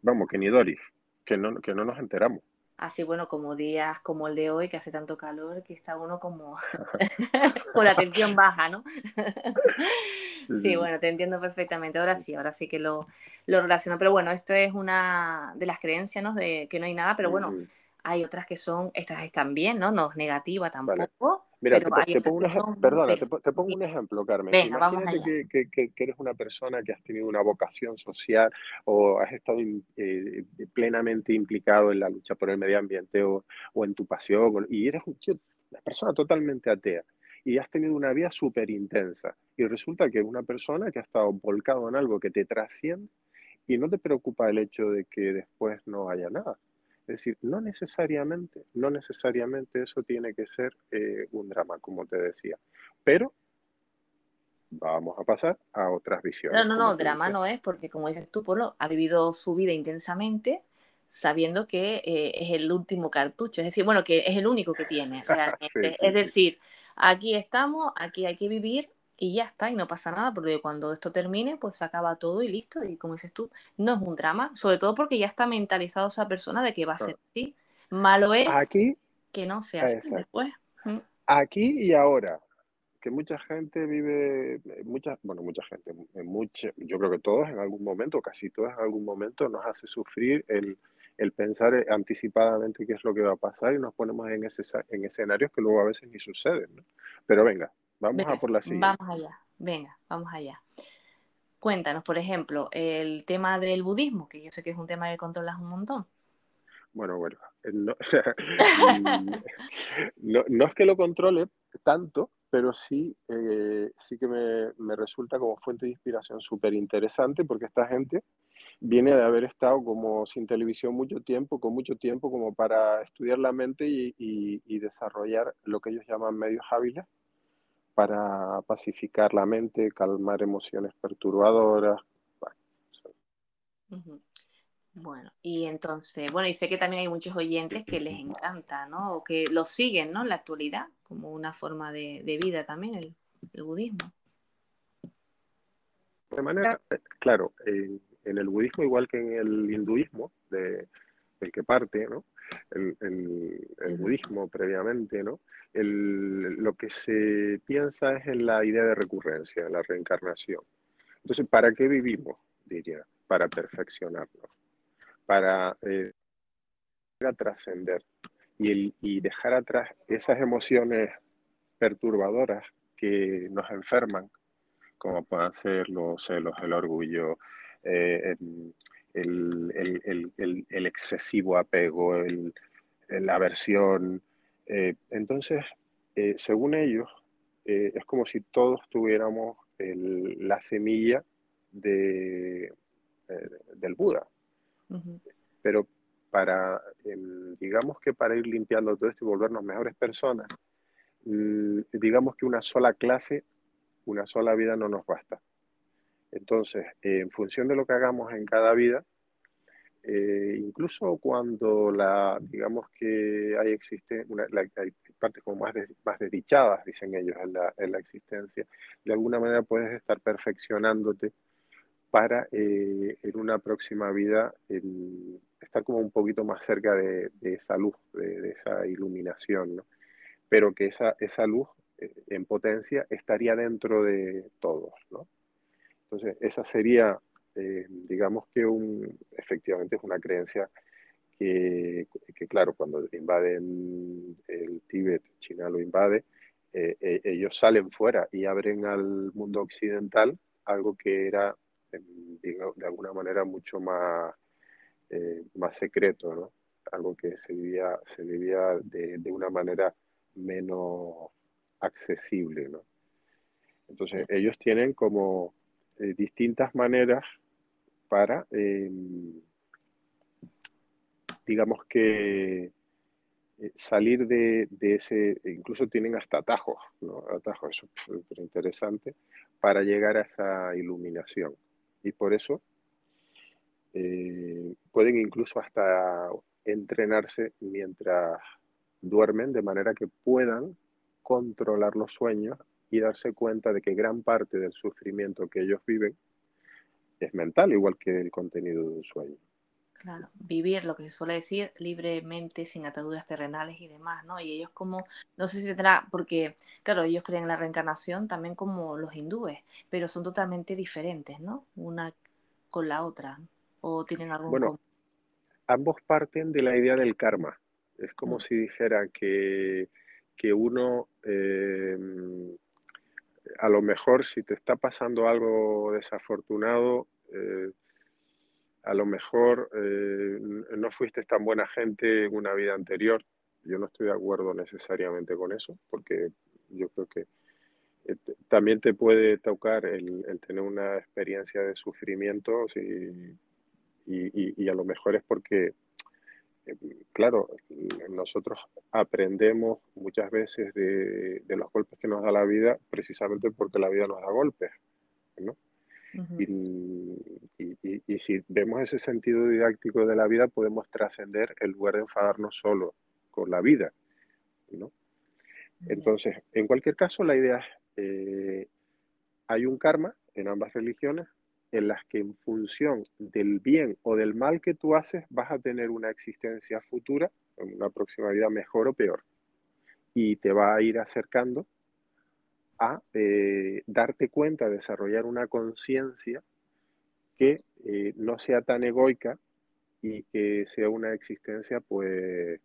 vamos, que ni Doris, que no, que no nos enteramos. Así, bueno, como días como el de hoy, que hace tanto calor, que está uno como con la tensión baja, ¿no? Sí, bueno, te entiendo perfectamente. Ahora sí, ahora sí que lo, lo relaciono. Pero bueno, esto es una de las creencias, ¿no? De que no hay nada, pero bueno, Ujú. hay otras que son, estas están bien, ¿no? No es negativa Vale. tampoco, Mira, pero te, te pongo perdona, te, te pongo un ejemplo, Carmen. Venga, Imagínate que, que- que- que eres una persona que has tenido una vocación social o has estado in- eh, plenamente implicado en la lucha por el medio ambiente o, o en tu pasión y eres un tío- una persona totalmente atea y has tenido una vida súper intensa y resulta que una persona que ha estado volcado en algo que te trasciende y no te preocupa el hecho de que después no haya nada. Es decir, no necesariamente, no necesariamente eso tiene que ser eh, un drama, como te decía. Pero vamos a pasar a otras No, visiones, no, no, tú drama no es porque, como dices tú, Polo, ha vivido su vida intensamente sabiendo que eh, es el último cartucho, es decir, bueno, que es el único que tiene realmente. sí, Es decir, aquí estamos, aquí hay que vivir y ya está, y no pasa nada, porque cuando esto termine, pues se acaba todo y listo. Y como dices tú, no es un drama, sobre todo porque ya está mentalizado esa persona de que va a ser así. Malo es Aquí, que no sea así después. Mm. Aquí y ahora, que mucha gente vive, eh, mucha, bueno, mucha gente, en mucha, yo creo que todos en algún momento, casi todos en algún momento, nos hace sufrir el, el pensar anticipadamente qué es lo que va a pasar y nos ponemos en, ese, en escenarios que luego a veces ni suceden, ¿no? Pero venga, vamos Venga, a por la siguiente. vamos allá, venga, vamos allá. Cuéntanos, por ejemplo, el tema del budismo, que yo sé que es un tema que controlas un montón. Bueno, bueno, eh, no, no, no es que lo controle tanto, pero sí, eh, sí que me, me resulta como fuente de inspiración súper interesante porque esta gente viene de haber estado como sin televisión mucho tiempo, con mucho tiempo como para estudiar la mente y, y- y desarrollar lo que ellos llaman medios hábiles para pacificar la mente, calmar emociones perturbadoras. Bueno, y entonces, bueno, y sé que también hay muchos oyentes que les encanta, ¿no? O que lo siguen, ¿no? En la actualidad, como una forma de, de vida también, el, el budismo. De manera, eh, claro, en, en el budismo, igual que en el hinduismo, de, del que parte, ¿no? El, el- el budismo previamente, ¿no? El- lo que se piensa es en la idea de recurrencia, en la reencarnación. Entonces, ¿para qué vivimos? Diría, para perfeccionarnos, para eh, a trascender y, y dejar atrás esas emociones perturbadoras que nos enferman, como puedan ser los celos, el orgullo, eh, el, el- el- el- el excesivo apego, la aversión. Eh, entonces, eh, según ellos, es como si todos tuviéramos la semilla de, del Buda, pero para, em, digamos que para ir limpiando todo esto y volvernos mejores personas, mm, digamos que una sola clase, una sola vida no nos basta. Entonces, eh, en función de lo que hagamos en cada vida, eh, incluso cuando la, digamos que hay, existe hay partes como más, más desdichadas, dicen ellos, en la, en la, existencia, de alguna manera puedes estar perfeccionándote para eh, en una próxima vida estar como un poquito más cerca de, de esa luz, de, esa iluminación, ¿no? pero que esa, esa luz eh, en potencia estaría dentro de todos. ¿no? Entonces, esa sería eh, digamos que un, efectivamente es una creencia que, claro, cuando invaden el Tíbet, China lo invade, eh, eh, ellos salen fuera y abren al mundo occidental algo que era, de alguna manera, mucho más, más secreto, ¿no? Algo que se vivía, se vivía de, de una manera menos accesible, ¿no? Entonces, ellos tienen como distintas maneras para, em, digamos que, eh, salir de, ese, incluso tienen hasta atajos. Atajos, eso es súper interesante, para llegar a esa iluminación. Y por eso eh, pueden incluso hasta entrenarse mientras duermen, de manera que puedan controlar los sueños y darse cuenta de que gran parte del sufrimiento que ellos viven es mental, igual que el contenido de un sueño. Claro, vivir lo que se suele decir libremente, sin ataduras terrenales y demás, ¿no? Y ellos como, no sé si tendrá, porque, claro, ellos creen en la reencarnación también como los hindúes, pero son totalmente diferentes, ¿no? Una con la otra, o tienen algún... Bueno, ambos parten de la idea del karma. Es como mm. si dijera que, que uno... Eh, a lo mejor si te está pasando algo desafortunado, eh, a lo mejor eh, no fuiste tan buena gente en una vida anterior. Yo no estoy de acuerdo necesariamente con eso, porque yo creo que eh, también te puede tocar el, tener una experiencia de sufrimiento y, y, a lo mejor es porque claro, nosotros aprendemos muchas veces de, los golpes que nos da la vida precisamente porque la vida nos da golpes, ¿no? y, si vemos ese sentido didáctico de la vida, podemos trascender el lugar de enfadarnos solo con la vida, ¿no? Entonces, en cualquier caso, la idea es, eh, hay un karma en ambas religiones, en las que en función del bien o del mal que tú haces vas a tener una existencia futura, una próxima vida mejor o peor. Y te va a ir acercando a eh, darte cuenta, desarrollar una conciencia que eh, no sea tan egoica y que sea una existencia pues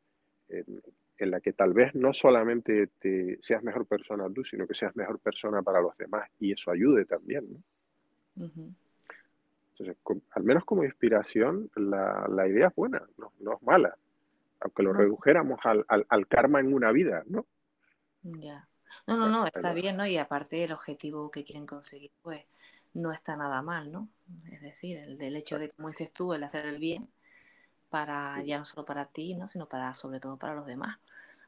en, la que tal vez no solamente te seas mejor persona tú, sino que seas mejor persona para los demás y eso ayude también. ¿no? Entonces, al menos como inspiración, la, la idea es buena, no, no, es mala, aunque lo redujéramos al, al, al, karma en una vida, ¿no? Ya. No, no, no, está bien, ¿no? Y aparte el objetivo que quieren conseguir, pues no está nada mal, ¿no? Es decir, el del hecho de, como dices tú, el hacer el bien para, ya no solo para ti, ¿no? Sino para, sobre todo para los demás.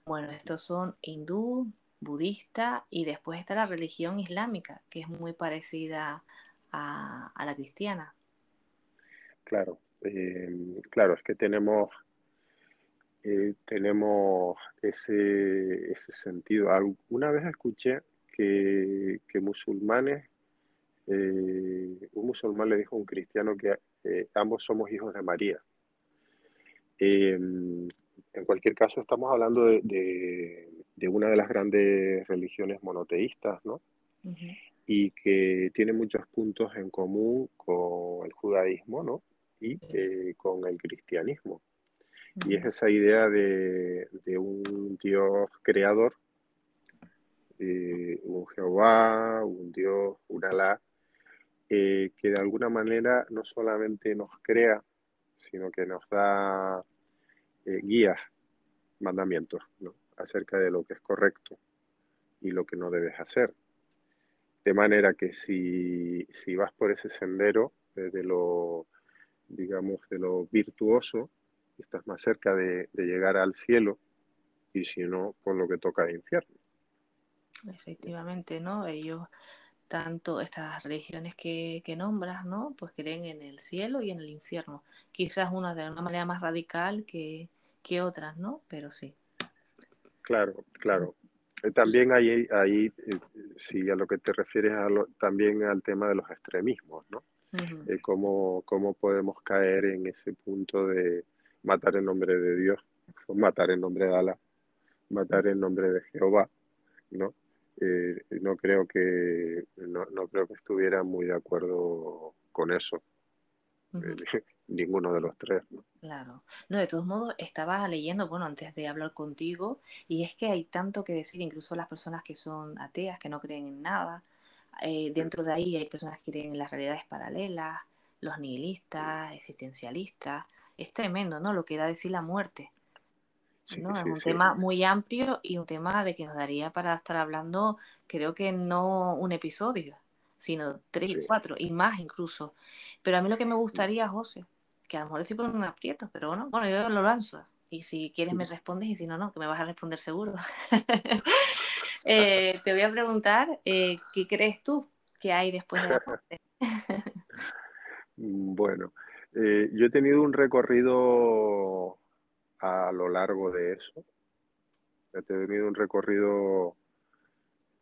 Bueno, estos son hindú, budista y después está la religión islámica, que es muy parecida a, a la cristiana. Claro, eh, claro, es que tenemos, eh, tenemos ese, ese sentido. Una vez escuché que, que musulmanes, eh, un musulmán le dijo a un cristiano que ambos somos hijos de María. en cualquier caso, estamos hablando de, de, una de las grandes religiones monoteístas, ¿no? Y que tiene muchos puntos en común con el judaísmo, ¿no? Y eh, con el cristianismo. Y es esa idea de, un Dios creador, eh, un Jehová, un Dios, un Alá, eh, que de alguna manera no solamente nos crea, sino que nos da guías, mandamientos, acerca de lo que es correcto y lo que no debes hacer. De manera que si, si vas por ese sendero de lo digamos, de lo virtuoso, estás más cerca de, llegar al cielo y si no, por lo que toca de infierno. Efectivamente, ¿no? Ellos tanto estas religiones que, que, nombras, ¿no? Pues creen en el cielo y en el infierno. Quizás una de una manera más radical que, que otras, ¿no? Pero sí. Claro, claro. Eh, también hay ahí, eh, si a lo que te refieres a también al tema de los extremismos, ¿no? Eh, cómo, cómo podemos caer en ese punto de matar en nombre de Dios, matar en nombre de Alá, matar en nombre de Jehová, ¿no? Eh, no creo que no, no, creo que estuviera muy de acuerdo con eso eh, ninguno de los tres ¿no? claro no de todos modos estaba leyendo bueno antes de hablar contigo y es que hay tanto que decir incluso las personas que son ateas que no creen en nada eh, dentro de ahí hay personas que creen en las realidades paralelas los nihilistas existencialistas es tremendo no lo que da de sí la muerte ¿no? es un tema muy amplio y un tema de que nos daría para estar hablando, creo que no un episodio, sino tres y cuatro, y más incluso. Pero a mí lo que me gustaría, José, que a lo mejor estoy poniendo un aprieto, pero bueno, bueno, yo lo lanzo. Y si quieres me respondes y si no, no, que me vas a responder seguro. eh, te voy a preguntar, eh, ¿qué crees tú que hay después de la muerte? bueno, eh, yo he tenido un recorrido a lo largo de eso. He tenido un recorrido,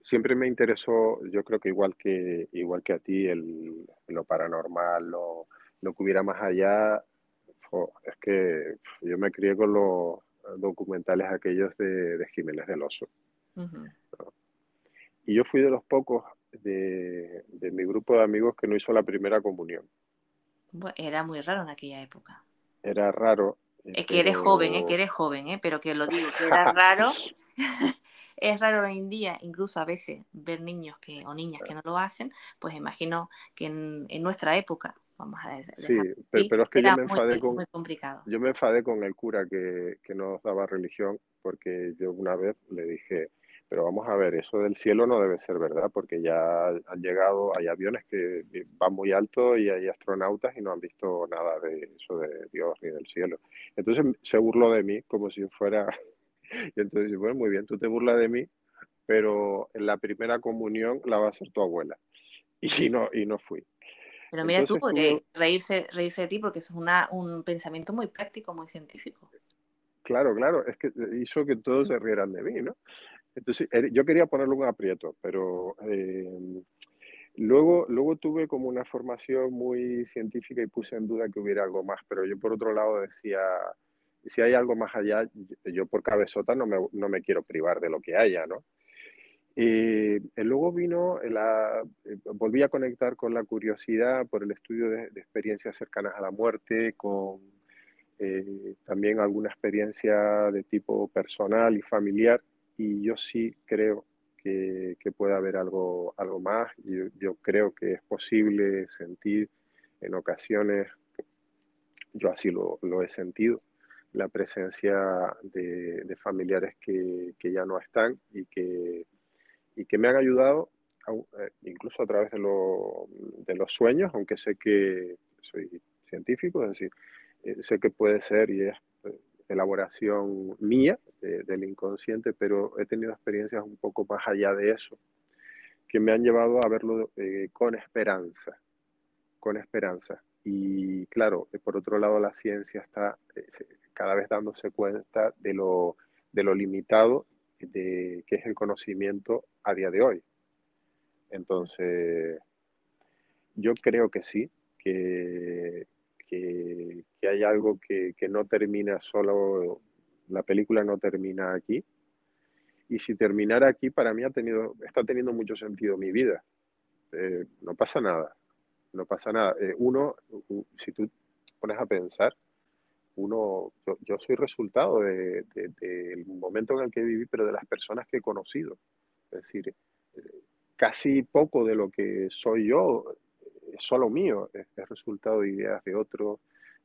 siempre me interesó, yo creo que igual que, igual que a ti, el, lo paranormal, lo, lo, que hubiera más allá. es que yo me crié con los documentales aquellos de, de Jiménez del Oso. Y yo fui de los pocos de, de mi grupo de amigos que no hizo la primera comunión. Era muy raro en aquella época. Era raro es que eres joven, ¿eh? que eres joven, ¿eh? pero que lo digo, que era raro. es raro hoy en día, incluso a veces, ver niños que, o niñas que no lo hacen, pues imagino que en, nuestra época, vamos a decir. Sí, pero, es que yo me enfadé con. Yo me enfadé con el cura que, que nos daba religión, porque yo una vez le dije, pero vamos a ver, eso del cielo no debe ser verdad, porque ya han llegado, hay aviones que van muy alto y hay astronautas y no han visto nada de eso de Dios ni del cielo. Entonces se burló de mí como si fuera... Y entonces, bueno, muy bien, tú te burlas de mí, pero en la primera comunión la va a hacer tu abuela. Y no, y no fui. Pero mira tú, porque reírse, reírse de ti, porque eso es una, un pensamiento muy práctico, muy científico. Claro, claro, es que hizo que todos se rieran de mí, ¿no? Entonces, er, yo quería ponerle un aprieto, pero eh, luego, luego tuve como una formación muy científica y puse en duda que hubiera algo más, pero yo por otro lado decía, si hay algo más allá, yo por cabezota no me, no me quiero privar de lo que haya, ¿no? Y luego vino, la, eh, volví a conectar con la curiosidad por el estudio de, experiencias cercanas a la muerte, con eh, también alguna experiencia de tipo personal y familiar y yo sí creo que, que puede haber algo, algo más. Yo, yo, creo que es posible sentir en ocasiones, yo así lo, lo he sentido, la presencia de, de familiares que, que, ya no están y que, y que me han ayudado, eh, incluso a través de, lo, de los sueños, aunque sé que soy científico, es decir, eh, sé que puede ser y es elaboración mía del inconsciente, pero he tenido experiencias un poco más allá de eso, que me han llevado a verlo eh, con esperanza, con esperanza. Y claro, eh, por otro lado, la ciencia está eh, cada vez dándose cuenta de lo, de lo limitado de, que es el conocimiento a día de hoy. Entonces, yo creo que sí, que, que, hay algo que, no termina solo, la película no termina aquí. Y si terminara aquí, para mí ha tenido, está teniendo mucho sentido mi vida. Eh, no pasa nada, no pasa nada. Eh, uno, si tú pones a pensar, uno, yo, soy resultado del de, momento en el que viví, pero de las personas que he conocido. Es decir, eh, casi poco de lo que soy yo es solo mío, es, resultado de ideas de otros,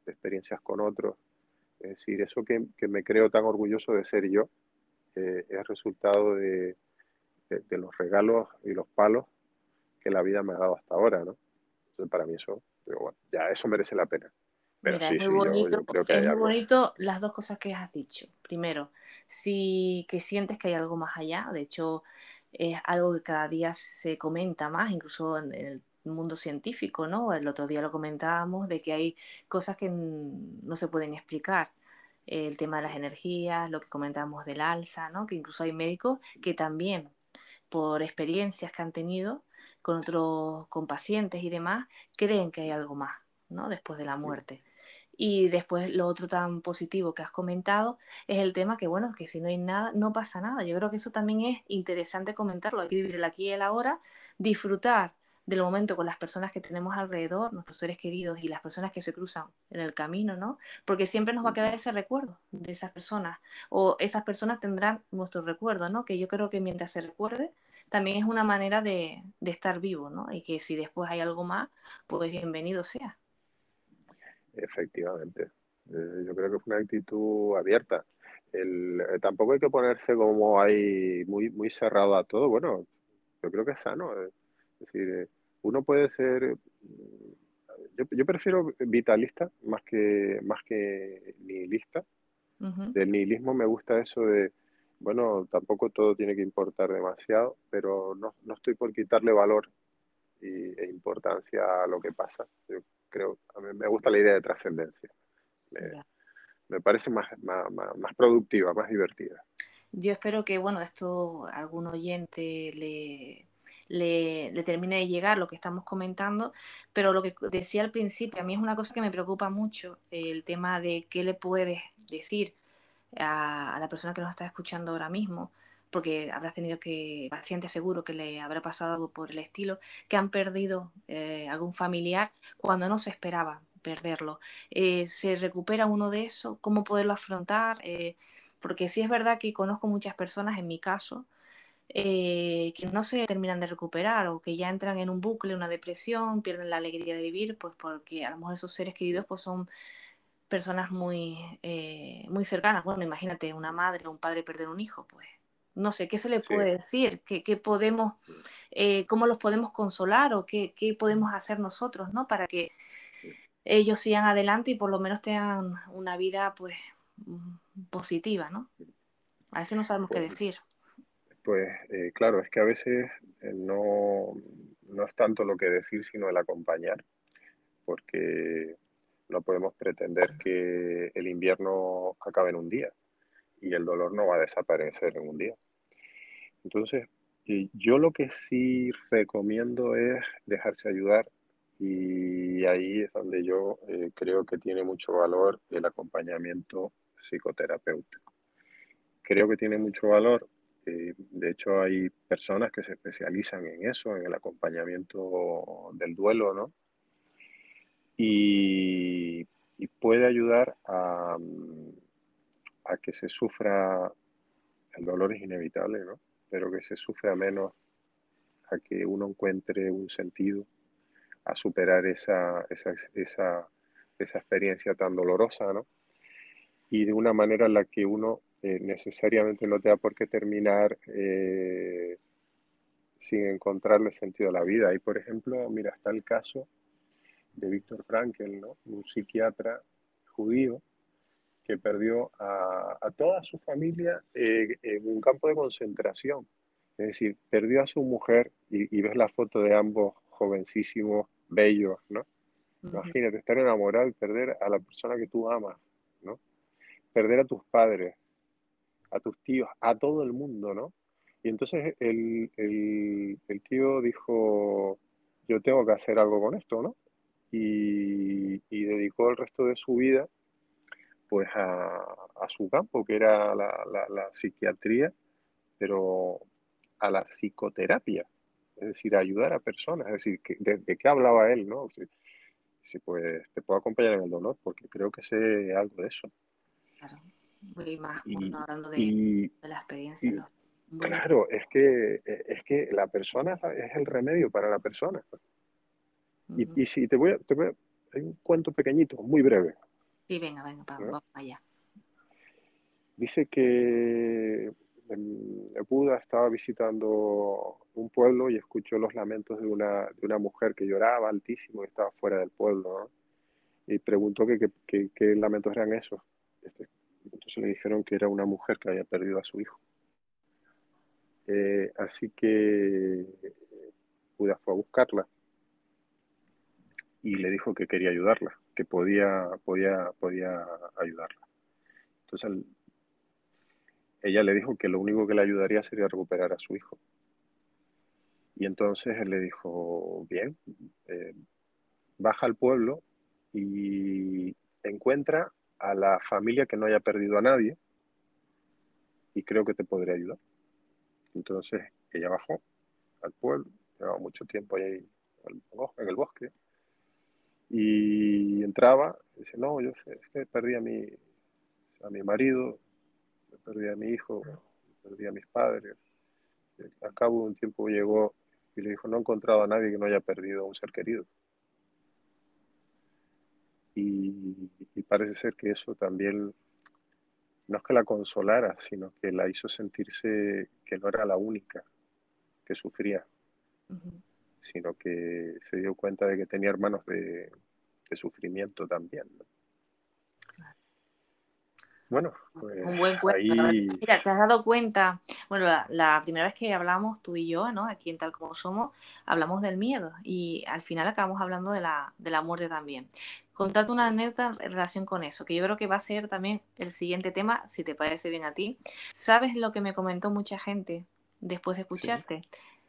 de experiencias con otros. Es decir, eso que, que me creo tan orgulloso de ser yo eh, es resultado de, de, los regalos y los palos que la vida me ha dado hasta ahora, ¿no? Entonces, para mí eso, bueno, ya eso merece la pena. Pero sí, es muy bonito, es muy bonito las dos cosas que has dicho. Primero, si que sientes que hay algo más allá, de hecho, es algo que cada día se comenta más, incluso en el mundo científico, ¿no? El otro día lo comentábamos de que hay cosas que no se pueden explicar. El tema de las energías, lo que comentábamos del alza, ¿no? Que incluso hay médicos que también, por experiencias que han tenido con otros, con pacientes y demás, creen que hay algo más, ¿no? Después de la muerte. Y después lo otro tan positivo que has comentado es el tema que, bueno, que si no hay nada, no pasa nada. Yo creo que eso también es interesante comentarlo. Hay que vivir el aquí y el ahora, disfrutar del momento con las personas que tenemos alrededor, nuestros seres queridos y las personas que se cruzan en el camino, ¿no? Porque siempre nos va a quedar ese recuerdo de esas personas o esas personas tendrán nuestro recuerdo, ¿no? Que yo creo que mientras se recuerde, también es una manera de, de estar vivo, ¿no? Y que si después hay algo más, pues bienvenido sea. Efectivamente. Eh, yo creo que es una actitud abierta. El, eh, tampoco hay que ponerse como ahí muy, muy cerrado a todo. Bueno, yo creo que es sano. Eh. Es decir, uno puede ser. Yo, yo, prefiero vitalista más que, más que nihilista. Del nihilismo me gusta eso de, bueno, tampoco todo tiene que importar demasiado, pero no, no estoy por quitarle valor y, e importancia a lo que pasa. Yo creo, a mí me gusta la idea de trascendencia. Me, parece más, más, más, productiva, más divertida. Yo espero que, bueno, esto algún oyente le, le, le, termine de llegar lo que estamos comentando, pero lo que decía al principio, a mí es una cosa que me preocupa mucho, el tema de qué le puedes decir a, la persona que nos está escuchando ahora mismo, porque habrás tenido que, paciente seguro que le habrá pasado algo por el estilo, que han perdido eh, algún familiar cuando no se esperaba perderlo. Eh, ¿Se recupera uno de eso? ¿Cómo poderlo afrontar? Eh, porque sí es verdad que conozco muchas personas, en mi caso, que no se terminan de recuperar o que ya entran en un bucle, una depresión, pierden la alegría de vivir, pues porque a lo mejor esos seres queridos pues son personas muy, muy cercanas. Bueno, imagínate una madre o un padre perder un hijo, pues no sé, ¿qué se le puede decir? ¿Qué, qué podemos, eh, ¿Cómo los podemos consolar o qué, qué, podemos hacer nosotros, ¿no? Para que ellos sigan adelante y por lo menos tengan una vida, pues, mm, positiva, ¿no? A veces no sabemos qué pues, decir. Pues, eh, claro, es que a veces eh, no, no es tanto lo que decir, sino el acompañar, porque no podemos pretender que el invierno acabe en un día y el dolor no va a desaparecer en un día. Entonces, yo lo que sí recomiendo es dejarse ayudar y ahí es donde yo eh, creo que tiene mucho valor el acompañamiento psicoterapéutico. Creo que tiene mucho valor, eh, de hecho hay personas que se especializan en eso, en el acompañamiento del duelo, ¿no? Y, puede ayudar a, a que se sufra, el dolor es inevitable, ¿no? Pero que se sufra menos, a que uno encuentre un sentido, a superar esa, esa, esa, esa experiencia tan dolorosa, ¿no? Y de una manera en la que uno eh, necesariamente no tenga por qué terminar eh, sin encontrarle sentido a la vida. Y por ejemplo, mira, está el caso de Víctor Frankel, ¿no? un psiquiatra judío que perdió a, toda su familia eh, en un campo de concentración. Es decir, perdió a su mujer y, ves la foto de ambos jovencísimos, bellos, ¿no? Imagínate estar enamorado y perder a la persona que tú amas, ¿no? Perder a tus padres, a tus tíos, a todo el mundo, ¿no? Y entonces el, el, tío dijo, yo tengo que hacer algo con esto, ¿no? Y, dedicó el resto de su vida pues a, su campo, que era la, psiquiatría, pero a la psicoterapia, es decir, ayudar a personas, es decir, de, qué hablaba él? ¿no? Si, pues te puedo acompañar en el dolor, porque creo que sé algo de eso. Claro, muy más hablando de, la experiencia. claro, es que, es que la persona es el remedio para la persona. y, si te voy, a, te voy a, hay un cuento pequeñito, muy breve, Sí, venga, venga, vamos allá. Dice que Buda estaba visitando un pueblo y escuchó los lamentos de una, de una mujer que lloraba altísimo y estaba fuera del pueblo. Y preguntó qué que, lamentos eran esos. Este, entonces le dijeron que era una mujer que había perdido a su hijo. Eh, así que Judas fue a buscarla y le dijo que quería ayudarla, que podía, podía, podía ayudarla. Entonces ella le dijo que lo único que le ayudaría sería recuperar a su hijo. Y entonces él le dijo, bien, eh, baja al pueblo y encuentra a la familia que no haya perdido a nadie y creo que te podría ayudar. Entonces ella bajó al pueblo, llevaba mucho tiempo ahí en el bosque, y entraba, y dice, no, yo es que perdí a mi, a mi marido, perdí a mi hijo, perdí a mis padres. Al cabo de un tiempo llegó y le dijo, no he encontrado a nadie que no haya perdido a un ser querido. Y, y, parece ser que eso también no es que la consolara, sino que la hizo sentirse que no era la única que sufría, sino que se dio cuenta de que tenía hermanos de, sufrimiento también. Bueno, pues un buen cuento. Mira, te has dado cuenta, bueno, la, primera vez que hablamos tú y yo, ¿no? Aquí en Tal Como Somos, hablamos del miedo y al final acabamos hablando de la, de la muerte también. Contarte una anécdota en relación con eso, que yo creo que va a ser también el siguiente tema, si te parece bien a ti. ¿Sabes lo que me comentó mucha gente después de escucharte?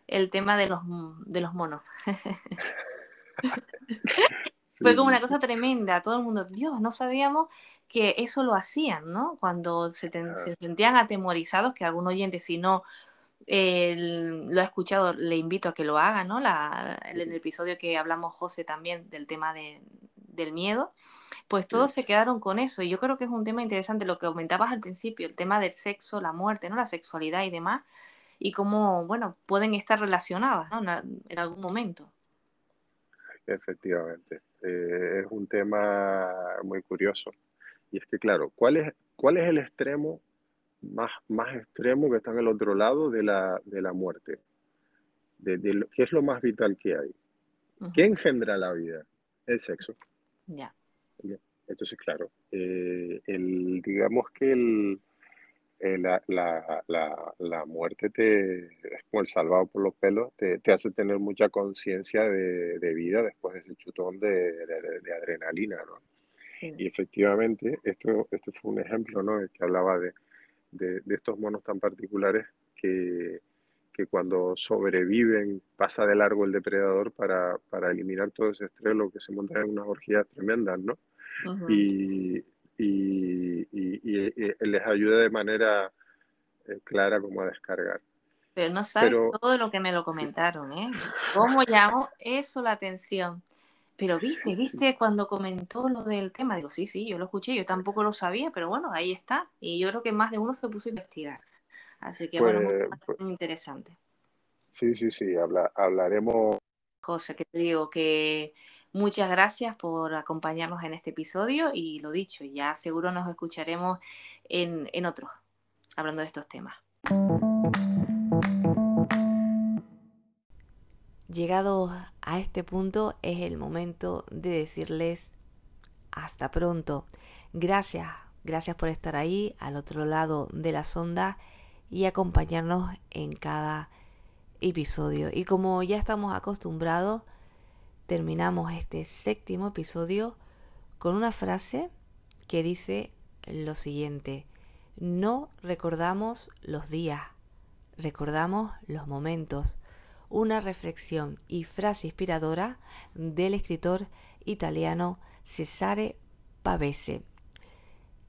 El tema de los, de los monos. Fue como una cosa tremenda, todo el mundo, Dios, no sabíamos que eso lo hacían, ¿no? Cuando se, sentían atemorizados, que algún oyente, si no lo ha escuchado, le invito a que lo haga, ¿no? La, en el episodio que hablamos, José, también del tema del miedo, pues todos se quedaron con eso. Y yo creo que es un tema interesante lo que comentabas al principio, el tema del sexo, la muerte, ¿no? La sexualidad y demás, y cómo, bueno, pueden estar relacionadas, ¿no? en algún momento. Efectivamente. Eh, es un tema muy curioso. Y es que, claro, ¿cuál es, cuál es el extremo más, más extremo que está en el otro lado de la, de la muerte? De, ¿Qué es lo más vital que hay? ¿Qué engendra la vida? El sexo. Ya. Entonces, claro, eh, el, digamos que el, eh, la, la, la, la, muerte te, es como el salvado por los pelos, te, te hace tener mucha conciencia de, de, vida después de ese chutón de, de adrenalina, ¿no? Y efectivamente, esto, esto fue un ejemplo, ¿no? Que hablaba de, estos monos tan particulares que, que, cuando sobreviven pasa de largo el depredador para, para eliminar todo ese estrés, lo que se monta en unas orgías tremendas, ¿no? y, y, y, les ayuda de manera eh, clara como a descargar. Pero no sabes todo lo que me lo comentaron, ¿eh? ¿Cómo llamó eso la atención? Pero viste, viste cuando comentó lo del tema, digo, sí, sí, yo lo escuché, yo tampoco lo sabía, pero bueno, ahí está. Y yo creo que más de uno se puso a investigar. Así que bueno, muy, pues pues interesante. Sí, sí, sí, habla, hablaremos. José, que te digo que Muchas gracias por acompañarnos en este episodio y lo dicho, ya seguro nos escucharemos en, en otros, hablando de estos temas. Llegado a este punto es el momento de decirles hasta pronto. Gracias, gracias por estar ahí al otro lado de la sonda y acompañarnos en cada episodio. Y como ya estamos acostumbrados, terminamos este séptimo episodio con una frase que dice lo siguiente, no recordamos los días, recordamos los momentos. Una reflexión y frase inspiradora del escritor italiano Cesare Pavese.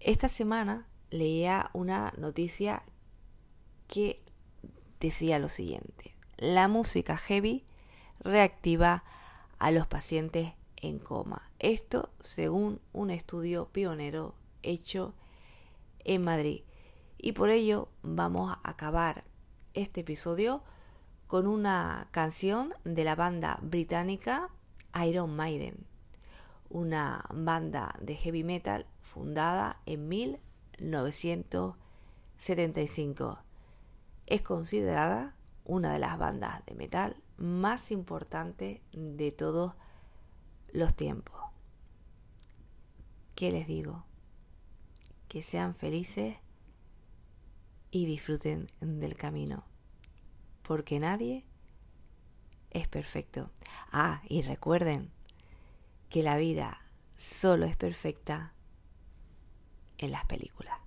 Esta semana leía una noticia que decía lo siguiente. La música heavy reactiva a los pacientes en coma. Esto según un estudio pionero hecho en Madrid. Y por ello vamos a acabar este episodio con una canción de la banda británica Iron Maiden, una banda de heavy metal fundada en 1975. Es considerada una de las bandas de metal más importante de todos los tiempos. ¿Qué les digo? Que sean felices y disfruten del camino. porque nadie es perfecto. Ah, y recuerden que la vida solo es perfecta en las películas.